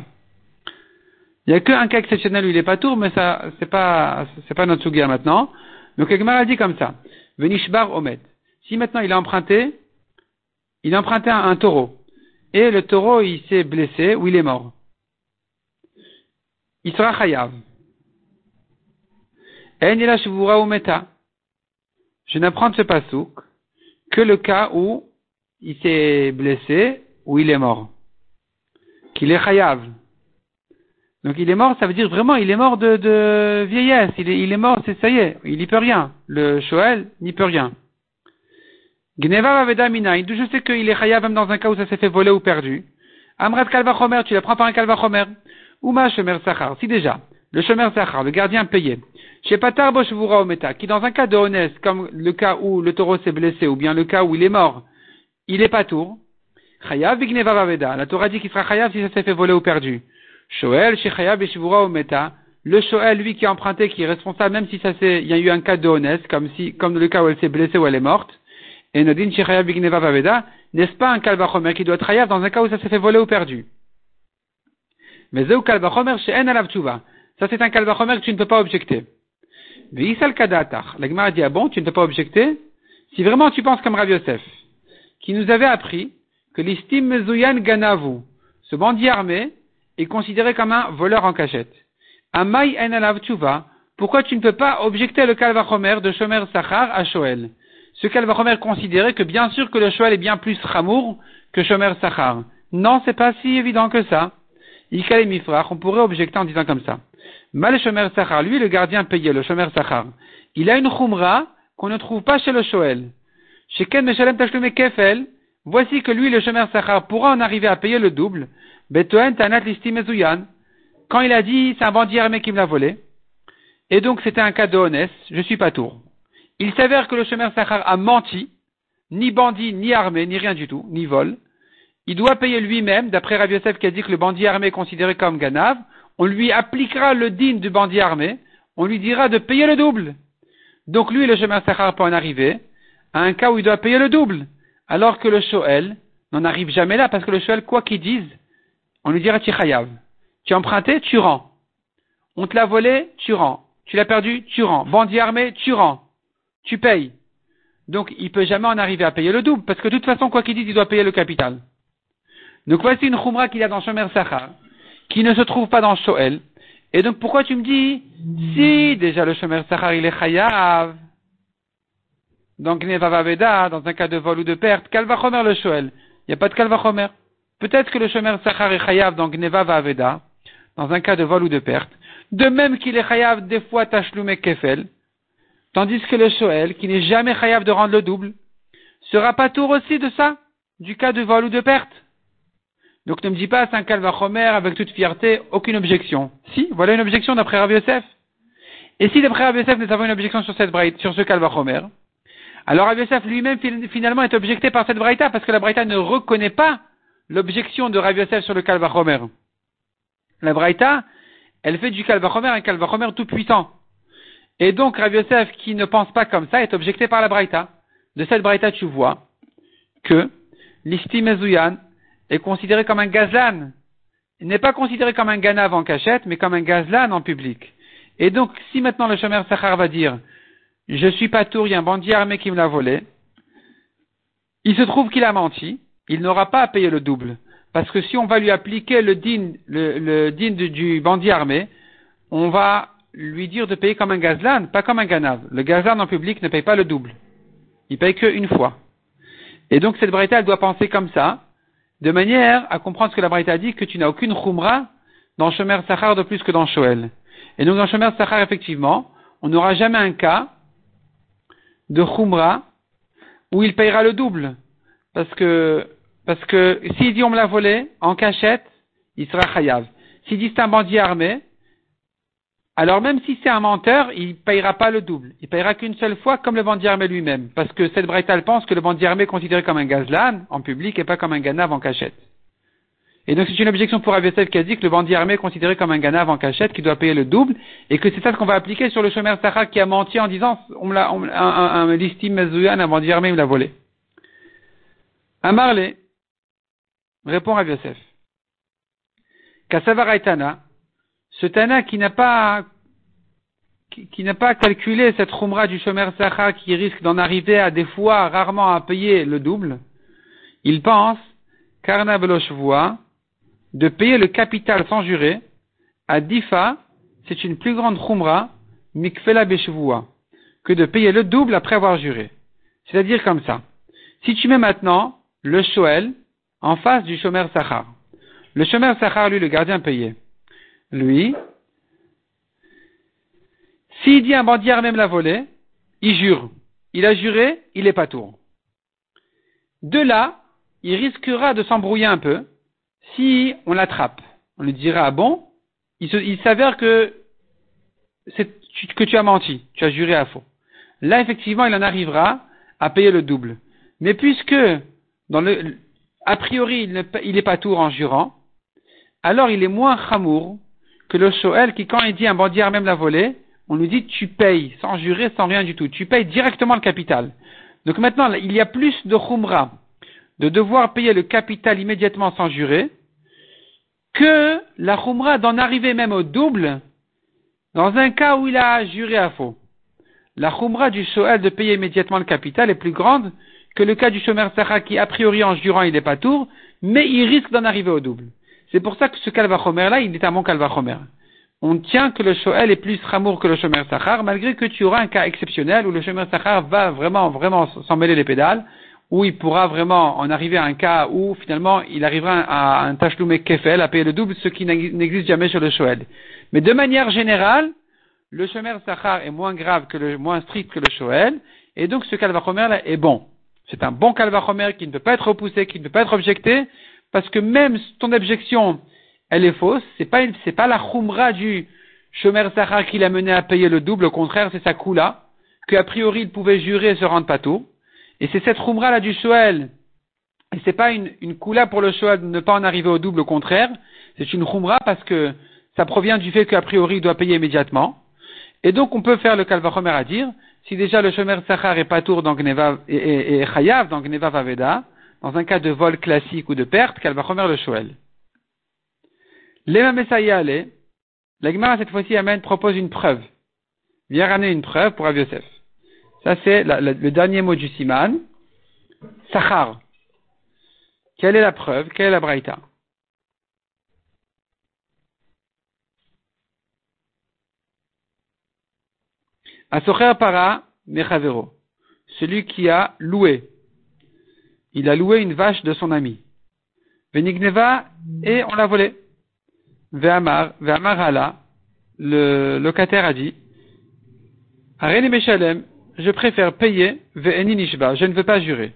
Il n'y a qu'un cas exceptionnel où il n'est pas tour, mais ça, c'est pas, c'est pas notre souga maintenant. Donc, Egmar a dit comme ça. Venishbar omet. Si maintenant il a emprunté, il a emprunté un, un taureau. Et le taureau, il s'est blessé ou il est mort. Il sera chayav. Je n'apprends de ce pasouk que le cas où il s'est blessé ou il est mort. Qu'il est chayav. Donc il est mort, ça veut dire vraiment il est mort de, vieillesse. Il est, mort, c'est ça y est, il n'y peut rien. Le Shoel n'y peut rien. Gneva Aveda D'où je sais qu'il est chayav même dans un cas où ça s'est fait voler ou perdu. Amrat Kalvachomer, tu l'apprends par un Kalvachomer. Uma Shemer Sachar. Si déjà, le Shemer Sachar, le gardien payé. Chez Patar Boshvura Ometa, qui dans un cas de comme le cas où le taureau s'est blessé, ou bien le cas où il est mort, il est pas tour. Chayav Gneva Aveda. La Torah dit qu'il sera chayav si ça s'est fait voler ou perdu. Shoel, Chayav Beshvura Ometa. Le Shoel, lui qui a emprunté, qui est responsable, même si ça il y a eu un cas de comme si, comme le cas où elle s'est blessée ou elle est morte. Et Nodin n'est-ce pas un kalvachomer qui doit être dans un cas où ça s'est fait voler ou perdu Mais Zeu kalvachomer chez En alav Ça c'est un kalvachomer que tu ne peux pas objecter. Veisal kadatach. La Gemara dit, ah bon, tu ne peux pas objecter Si vraiment tu penses comme Rav Yosef, qui nous avait appris que l'istim mezouyan ganavu, ce bandit armé, est considéré comme un voleur en cachette. Amay en alav pourquoi tu ne peux pas objecter le kalvachomer de Shomer Sachar à Shoel ce qu'elle va remettre considérer que bien sûr que le cheval est bien plus ramour que Shomer Sachar. Non, c'est pas si évident que ça. Ikal Mifrach, on pourrait objecter en disant comme ça. Mal Shomer Sachar, lui, le gardien payé, le Shomer Sachar, il a une khumra qu'on ne trouve pas chez le Shoel. Chez Ken Meshalem Tashlume Kefel, voici que lui, le Shomer Sachar, pourra en arriver à payer le double. Betoen Tanat Listi Quand il a dit, c'est un bandit armé qui me l'a volé. Et donc, c'était un cas de honnête, je suis pas tour. Il s'avère que le Shomer Sachar a menti, ni bandit, ni armé, ni rien du tout, ni vol. Il doit payer lui-même, d'après Rav Yosef qui a dit que le bandit armé est considéré comme ganav, on lui appliquera le din du bandit armé, on lui dira de payer le double. Donc lui, le Shomer Sachar peut en arriver à un cas où il doit payer le double, alors que le Shoel n'en arrive jamais là, parce que le Shoel, quoi qu'il dise, on lui dira Tichayav. Tu as emprunté, tu rends. On te l'a volé, tu rends. Tu l'as perdu, tu rends. Bandit armé, tu rends tu payes. Donc, il peut jamais en arriver à payer le double, parce que de toute façon, quoi qu'il dise, il doit payer le capital. Donc voici une Khumra qu'il y a dans Shomer Sachar, qui ne se trouve pas dans Shoel. Et donc pourquoi tu me dis, si déjà le Shomer Sachar il est Chayav, donc Nevavaveda, dans un cas de vol ou de perte, Kalvachomer le Shoel. Il n'y a pas de Kalvachomer. Peut-être que le Shomer Sachar est Chayav, donc Nevavaveda, dans un cas de vol ou de perte. De même qu'il est Chayav des fois Tachloum et Kefel. Tandis que le Shoel, qui n'est jamais Chayav de rendre le double, sera pas tour aussi de ça, du cas de vol ou de perte. Donc ne me dis pas, c'est un Kalvachomer avec toute fierté, aucune objection. Si, voilà une objection d'après Rav Yosef. Et si d'après Rav Yosef nous avons une objection sur cette sur ce Kalvachomer, alors Rav Yosef lui-même finalement est objecté par cette Braïta parce que la Braïta ne reconnaît pas l'objection de Rav Yosef sur le Kalvachomer. La Braïta, elle fait du Kalvachomer un Kalvachomer tout puissant. Et donc Rav Yosef qui ne pense pas comme ça est objecté par la Braïta. De cette Braïta tu vois que l'Isti est considéré comme un gazlan. Il n'est pas considéré comme un ganav en cachette, mais comme un gazlan en public. Et donc, si maintenant le chômeur Sachar va dire, je suis pas tour, il y a un bandit armé qui me l'a volé, il se trouve qu'il a menti, il n'aura pas à payer le double. Parce que si on va lui appliquer le din, du, bandit armé, on va lui dire de payer comme un gazlan, pas comme un ganav. Le gazlan en public ne paye pas le double. Il paye qu'une fois. Et donc cette braïta, elle doit penser comme ça, de manière à comprendre ce que la Braïta dit, que tu n'as aucune khumra dans Shomer Sachar de plus que dans Shoel. Et donc dans Shomer Sachar, effectivement, on n'aura jamais un cas de khumra où il payera le double. Parce que, parce que s'il dit on me l'a volé en cachette, il sera chayav. S'il dit c'est un bandit armé, alors même si c'est un menteur, il ne payera pas le double. Il payera qu'une seule fois comme le bandit armé lui-même. Parce que cette Bretal pense que le bandit armé est considéré comme un gazlan en public et pas comme un ganav en cachette. Et donc c'est une objection pour Aviesev qui a dit que le bandit armé est considéré comme un ganav en cachette qui doit payer le double et que c'est ça qu'on va appliquer sur le chômeur Sahara qui a menti en disant on l'a, un, un, un un bandit armé me l'a volé. Amarle répond à Yosef. Kassavaraitana, ce Tana qui n'a pas qui, n'a pas calculé cette Khumra du Shomer Sacha qui risque d'en arriver à des fois rarement à payer le double, il pense, Karna de payer le capital sans jurer, à Difa, c'est une plus grande Khumra, Mikfela Beshvua, que de payer le double après avoir juré. C'est-à-dire comme ça. Si tu mets maintenant le Shoel en face du Shomer Sachar, le Shomer Sachar, lui, le gardien payé, lui, s'il dit un bandit même l'a volé, il jure. Il a juré, il est pas tour. De là, il risquera de s'embrouiller un peu si on l'attrape. On lui dira, ah bon, il s'avère que, tu as menti, tu as juré à faux. Là, effectivement, il en arrivera à payer le double. Mais puisque, a priori, il n'est pas tour en jurant, alors il est moins chamour que le Shoel qui, quand il dit un bandit même l'a volé, on lui dit tu payes, sans jurer, sans rien du tout. Tu payes directement le capital. Donc maintenant, il y a plus de khumra de devoir payer le capital immédiatement sans jurer que la khumra d'en arriver même au double dans un cas où il a juré à faux. La khumra du Shoel de payer immédiatement le capital est plus grande que le cas du chômeur Sarah qui, a priori, en jurant, il n'est pas tour, mais il risque d'en arriver au double. C'est pour ça que ce Kalvachomer là, il est un bon Kalvachomer. On tient que le Shoel est plus ramour que le Shomer Sachar, malgré que tu auras un cas exceptionnel où le Shomer Sachar va vraiment, vraiment s'en mêler les pédales, où il pourra vraiment en arriver à un cas où finalement il arrivera à un tachloumé kefel, à payer le double, ce qui n'existe jamais sur le Shoel. Mais de manière générale, le Shomer Sachar est moins grave que le, moins strict que le Shoel, et donc ce Kalvachomer là est bon. C'est un bon Kalvachomer qui ne peut pas être repoussé, qui ne peut pas être objecté, parce que même ton objection, elle est fausse, c'est pas, c'est pas la khumra du Shomer Sahar qui l'a mené à payer le double, au contraire, c'est sa koula, qu'a priori il pouvait jurer et se rendre pas tout. Et c'est cette khumra là du Shoel, et c'est pas une, une pour le Shoel de ne pas en arriver au double, au contraire, c'est une khumra parce que ça provient du fait qu'a priori il doit payer immédiatement. Et donc on peut faire le Kalvachomer à dire, si déjà le Shomer Sachar est pas tour dans Gneva, et, et, Chayav dans Gneva Vaveda, dans un cas de vol classique ou de perte, Kalvachomer le Shoel. Lema Messaïa la Gemara cette fois-ci amène, propose une preuve. Viens ramener une preuve pour Rav Yosef. Ça c'est le dernier mot du Siman. Sachar. Quelle est la preuve? Quelle est la braïta? Asocher para mechavero. Celui qui a loué. Il a loué une vache de son ami. Venigneva et on l'a volé. Ve'amar, ve'amar. Le locataire a dit, Areni meshalem, je préfère payer ve'eni nishba, je ne veux pas jurer.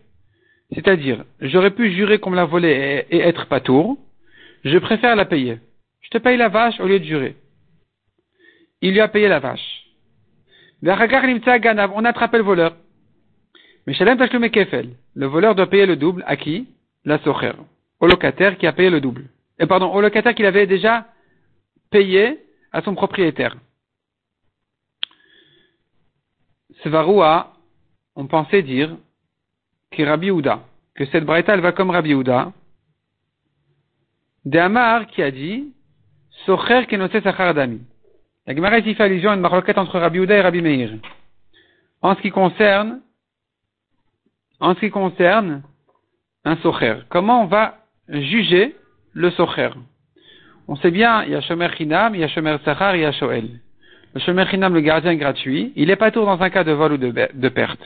C'est-à-dire, j'aurais pu jurer qu'on me l'a volé et, être pas tour. Je préfère la payer. Je te paye la vache au lieu de jurer. Il lui a payé la vache. On a attrapé le voleur. Mais Le voleur doit payer le double à qui? La socher. Au locataire qui a payé le double. Et pardon, au locataire qu'il avait déjà payé à son propriétaire. Sevaroua, on pensait dire que Rabbi Ouda, que cette braïta elle va comme Rabbi Ouda. De Amar qui a dit Socher kenose sachar dami. La Gemara ici fait allusion à une maroquette entre Rabbi Ouda et Rabbi Meir. En ce qui concerne, en ce qui concerne un socher, comment on va juger le socher? On sait bien, il y a Shomer Chinam, il y a Shomer Sachar, il y a Shoel. Le Shomer Chinam, le gardien gratuit, il est pas tour dans un cas de vol ou de, perte.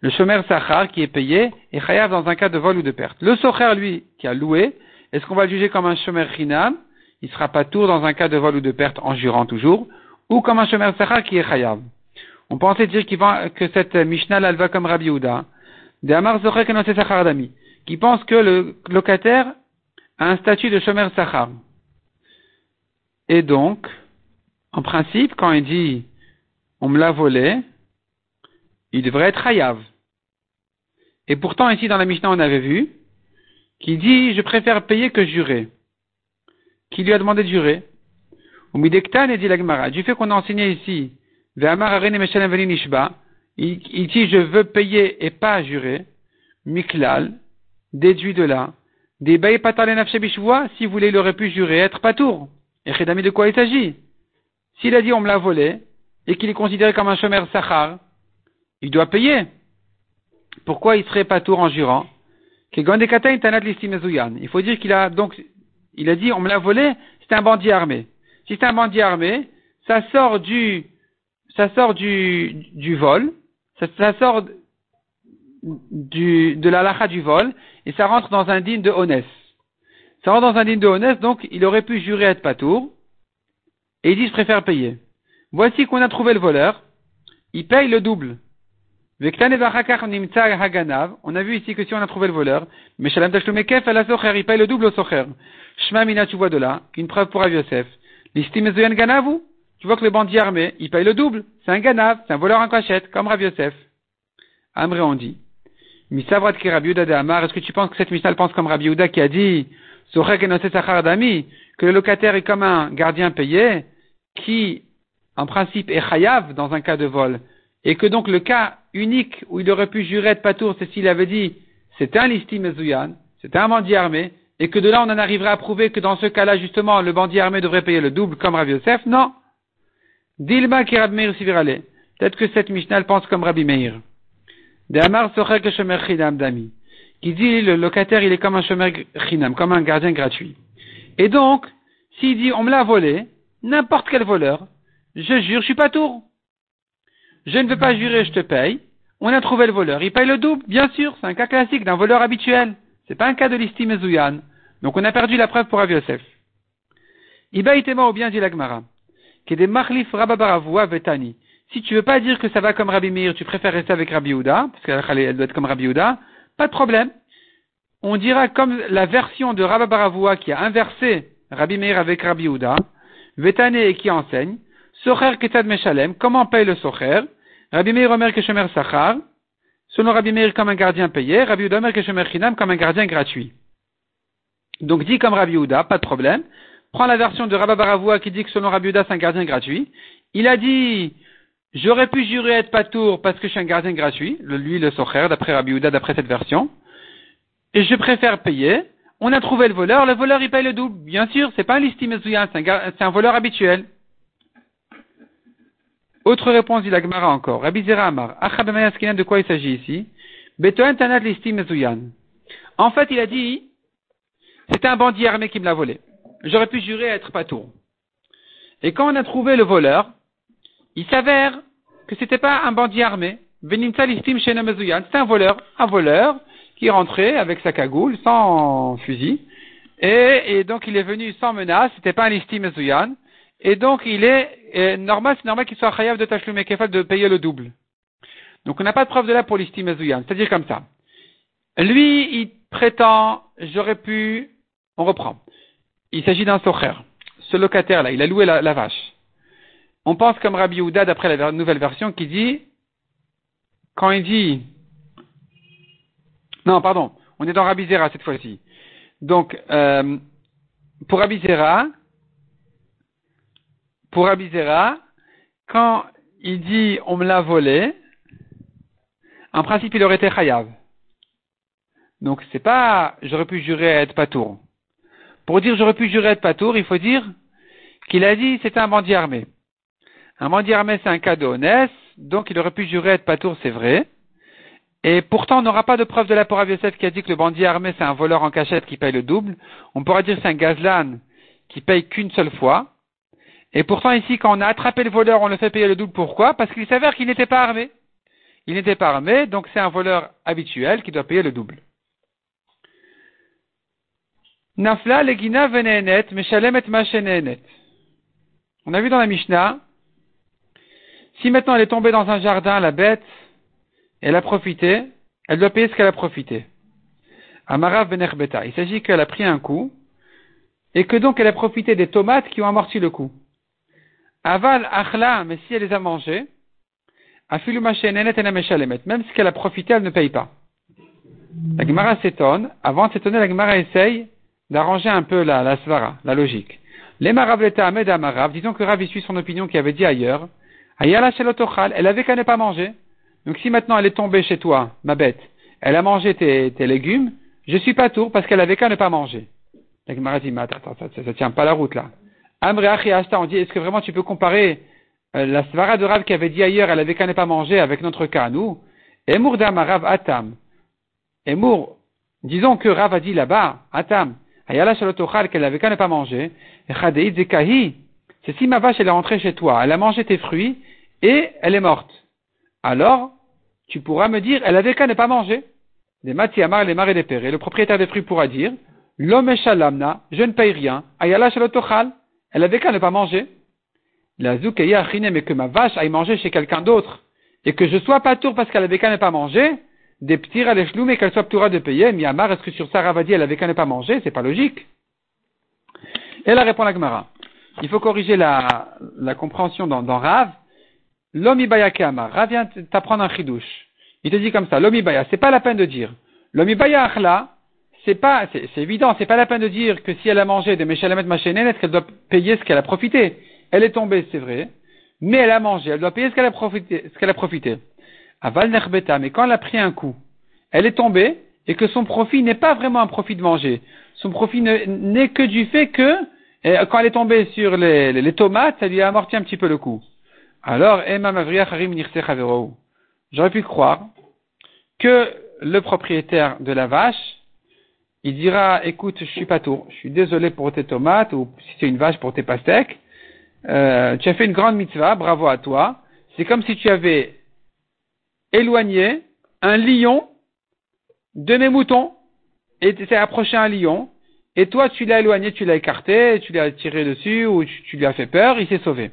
Le Shomer Sachar, qui est payé, est chayav dans un cas de vol ou de perte. Le socher, lui, qui a loué, est-ce qu'on va le juger comme un Shomer Chinam? Il sera pas tour dans un cas de vol ou de perte en jurant toujours, ou comme un Shomer Sachar qui est chayav. On pensait dire que cette Mishnah, elle va comme Rabbi Yehuda, de Amar qui pense que le locataire a un statut de Shomer Sachar. Et donc, en principe, quand il dit on me l'a volé, il devrait être chayav. Et pourtant, ici dans la Mishnah, on avait vu qu'il dit je préfère payer que jurer qui lui a demandé de jurer. Ou midektan et dit la Du fait qu'on a enseigné ici, il, dit je veux payer et pas jurer. Miklal, déduit de là. Des si vous voulez, il aurait pu jurer, être patour. Et de quoi il s'agit? S'il a dit on me l'a volé, et qu'il est considéré comme un chômeur sachar, il doit payer. Pourquoi il serait patour en jurant? Il faut dire qu'il a donc il a dit, on me l'a volé, c'est un bandit armé. Si c'est un bandit armé, ça sort du, ça sort du, du vol, ça, sort du, de la lacha du vol, et ça rentre dans un digne de honnête. Ça rentre dans un digne de honnête, donc il aurait pu jurer être patour, et il dit, je préfère payer. Voici qu'on a trouvé le voleur, il paye le double. On a vu ici que si on a trouvé le voleur, il paye le double au socher. Shma Mina, tu vois de là, une preuve pour Rav Yosef. L'istime Ganavu, tu vois que le bandit armé, il paye le double. C'est un Ganav, c'est un voleur en cachette, comme Rav Yosef. Amré, on dit. Misavrat ki Rabbi de Amar, est-ce que tu penses que cette Mishnah pense comme Rabbi Yehuda qui a dit, que le locataire est comme un gardien payé, qui, en principe, est chayav dans un cas de vol, et que donc le cas unique où il aurait pu jurer de patour, c'est s'il avait dit, c'était un listim Zouyan, c'était un bandit armé, et que de là on en arriverait à prouver que dans ce cas-là, justement, le bandit armé devrait payer le double comme Rabbi Yosef, non. Dilma qui Rabbi Meir Sivirale. Peut-être que cette Mishnah pense comme Rabbi Meir. De Amar que Shomer Chinam Dami. Qui dit le locataire il est comme un Shomer Chinam, comme un gardien gratuit. Et donc, s'il dit on me l'a volé, n'importe quel voleur, je jure, je suis pas tour. Je ne veux pas jurer, je te paye. On a trouvé le voleur, il paye le double, bien sûr, c'est un cas classique d'un voleur habituel. C'est pas un cas de l'istime Zouyan. Donc on a perdu la preuve pour Rav Yosef. Iba ou bien dit l'agmara. Que des machlif rababaravua vetani. Si tu veux pas dire que ça va comme Rabbi Meir, tu préfères rester avec Rabbi Houda, parce qu'elle doit être comme Rabbi Houda, pas de problème. On dira comme la version de Rababaravua qui a inversé Rabbi Meir avec Rabbi Houda, et qui enseigne, Socher ketad meshalem, comment paye le Socher, Rabbi Meir omer keshemer sachar, selon Rabbi Meir comme un gardien payé, Rabbi Houda omer keshemer chinam comme un gardien gratuit. Donc dit comme Rabbi Houda, pas de problème. Prends la version de Rabba Baravoua qui dit que selon Rabbi Houda c'est un gardien gratuit. Il a dit, j'aurais pu jurer être patour parce que je suis un gardien gratuit, lui le socher, d'après Rabbi Houda, d'après cette version. Et je préfère payer. On a trouvé le voleur, le voleur il paye le double. Bien sûr, c'est pas un listime c'est un, c'est un voleur habituel. Autre réponse dit la Gemara encore. Rabbi Zera Amar. de quoi il s'agit ici? En fait, il a dit, c'était un bandit armé qui me l'a volé. J'aurais pu jurer à être patour. Et quand on a trouvé le voleur, il s'avère que c'était pas un bandit armé. C'était un voleur, un voleur qui est rentré avec sa cagoule, sans fusil, et, donc il est venu sans menace, c'était pas un listim Mezuyan, et donc il est, normal, c'est normal qu'il soit chayav de Tachlum Kefal de payer le double. Donc on n'a pas de preuve de là pour listim Mezuyan, c'est-à-dire comme ça. Lui, il prétend, j'aurais pu, on reprend. Il s'agit d'un socher. Ce locataire-là, il a loué la, vache. On pense comme Rabbi Houda d'après la nouvelle version qui dit, quand il dit, non, pardon, on est dans Rabbi Zera cette fois-ci. Donc, euh, pour Rabbi Zera, pour Rabbi quand il dit on me l'a volé, en principe il aurait été chayav. Donc c'est pas j'aurais pu jurer à être patour. Pour dire j'aurais pu jurer être patour, il faut dire qu'il a dit c'était un bandit armé. Un bandit armé c'est un cadeau honnête, donc il aurait pu jurer être patour, c'est vrai. Et pourtant, on n'aura pas de preuve de la Porah qui a dit que le bandit armé, c'est un voleur en cachette qui paye le double. On pourra dire c'est un gazlan qui paye qu'une seule fois. Et pourtant, ici, quand on a attrapé le voleur, on le fait payer le double. Pourquoi? Parce qu'il s'avère qu'il n'était pas armé. Il n'était pas armé, donc c'est un voleur habituel qui doit payer le double. Nafla legina On a vu dans la Mishnah, si maintenant elle est tombée dans un jardin, la bête, elle a profité, elle doit payer ce qu'elle a profité. Amara Benerbeta. Il s'agit qu'elle a pris un coup et que donc elle a profité des tomates qui ont amorti le coup. Aval achla, mais si elle les a mangées, même ce qu'elle a profité, elle ne paye pas. La Gemara s'étonne. Avant de s'étonner, la Gemara essaye d'arranger un peu la, svara, la logique. Les maravleta amed amarav, disons que Rav suit son opinion qui avait dit ailleurs. Ayala elle avait qu'à ne pas manger. Donc si maintenant elle est tombée chez toi, ma bête, elle a mangé tes, légumes, je suis pas tour parce qu'elle avait qu'à ne pas manger. La Gemara attends, ça, ça, tient pas la route là. Amre Ashta, on dit, est-ce que vraiment tu peux comparer euh, la svara de Rav qui avait dit ailleurs, elle avait qu'à ne pas manger avec notre cas, nous? Emour Rav Atam. Emour, disons que Rav a dit là-bas, Atam, Ayala Shalotochal, qu'elle avait qu'à ne pas manger, c'est si ma vache elle est rentrée chez toi, elle a mangé tes fruits, et elle est morte alors tu pourras me dire, elle avait qu'à ne pas manger. Les les des le propriétaire des fruits pourra dire, l'homme shalamna, je ne paye rien, ayala shalotochal, elle avait qu'à ne pas manger. La zoukaya mais que ma vache aille manger chez quelqu'un d'autre, et que je sois pas tour parce qu'elle avait qu'à ne pas manger, des petits l'échelon, mais qu'elle soit toura de payer, miamar, est-ce que sur ça Ravadi, elle avait qu'à ne pas manger, c'est pas logique. Et là répond la Gemara. Il faut corriger la, compréhension dans, dans Rav, L'homme ibaya Rav vient t'apprendre un chidouche. Il te dit comme ça, l'homme ibaya, c'est pas la peine de dire. L'homme ibaya c'est pas, c'est évident, c'est pas la peine de dire que si elle a mangé des meshalamet est-ce qu'elle doit payer ce qu'elle a profité? Elle est tombée, c'est vrai, mais elle a mangé, elle doit payer ce qu'elle a profité, ce qu'elle a profité. Aval nerbeta, mais quand elle a pris un coup, elle est tombée, et que son profit n'est pas vraiment un profit de manger. Son profit n'est que du fait que, quand elle est tombée sur les, tomates, ça lui a amorti un petit peu le coup. Alors, j'aurais pu croire que le propriétaire de la vache, il dira, écoute, je suis pas tout, je suis désolé pour tes tomates, ou si c'est une vache pour tes pastèques, euh, tu as fait une grande mitzvah, bravo à toi. C'est comme si tu avais éloigné un lion de mes moutons, et tu t'es approché un lion, et toi tu l'as éloigné, tu l'as écarté, tu l'as tiré dessus, ou tu lui as fait peur, il s'est sauvé.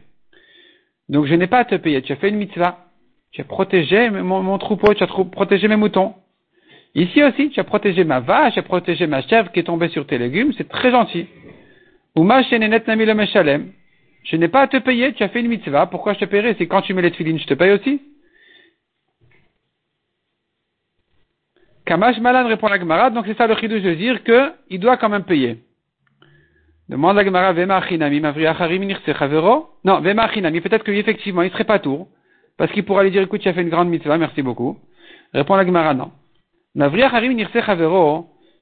Donc je n'ai pas à te payer. Tu as fait une mitzvah. Tu as protégé mon, troupeau, tu as protégé mes moutons. Ici aussi, tu as protégé ma vache, tu as protégé ma chèvre qui est tombée sur tes légumes. C'est très gentil. Ou ma le. Je n'ai pas à te payer, tu as fait une mitzvah. Pourquoi je te paierai? C'est quand tu mets les tefilines, je te paye aussi. Kamash Malan répond à la Gemara, donc c'est ça le chidouche de dire qu'il doit quand même payer. Demande la Gemara, Vema Achinami, Non, Vema Achinami, peut-être qu'effectivement, il serait pas tour, parce qu'il pourrait lui dire, écoute, tu as fait une grande mitzvah, merci beaucoup. Répond la Gemara, non.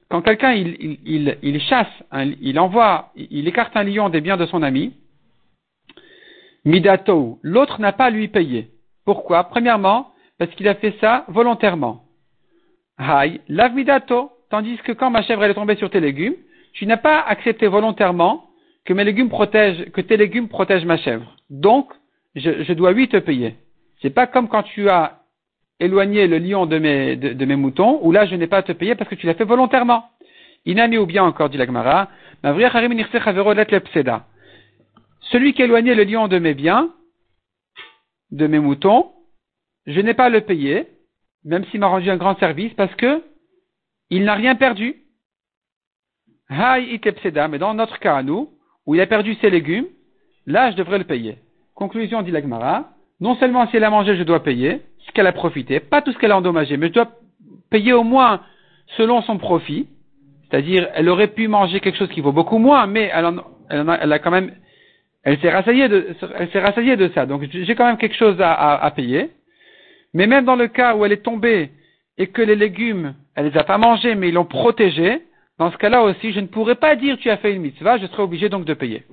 Quand quelqu'un, il, il, il, chasse, il envoie, il écarte un lion des biens de son ami, Midato, l'autre n'a pas à lui payer. Pourquoi? Premièrement, parce qu'il a fait ça volontairement. Hay, lav midato, tandis que quand ma chèvre est tombée sur tes légumes, tu n'as pas accepté volontairement que tes légumes protègent ma chèvre. Donc, je, dois lui te payer. C'est pas comme quand tu as éloigné le lion de mes, moutons, où là je n'ai pas à te payer parce que tu l'as fait volontairement. Inami ou bien encore, dit l'Agmara, celui qui éloignait le lion de mes biens, de mes moutons, je n'ai pas à le payer, même s'il m'a rendu un grand service, parce que il n'a rien perdu. mais dans notre cas à nous, où il a perdu ses légumes, là je devrais le payer. Conclusion, dit l'Agmara, non seulement si elle a mangé, je dois payer ce qu'elle a profité, pas tout ce qu'elle a endommagé, mais je dois payer au moins selon son profit, c'est-à-dire elle aurait pu manger quelque chose qui vaut beaucoup moins, mais elle, a, quand même, elle s'est rassasiée de, elle s'est rassasiée de ça, donc j'ai quand même quelque chose à, payer. Mais même dans le cas où elle est tombée et que les légumes, elle les a pas mangés, mais ils l'ont protégé, dans ce cas-là aussi, je ne pourrais pas dire tu as fait une mitzvah, je serais obligé donc de payer.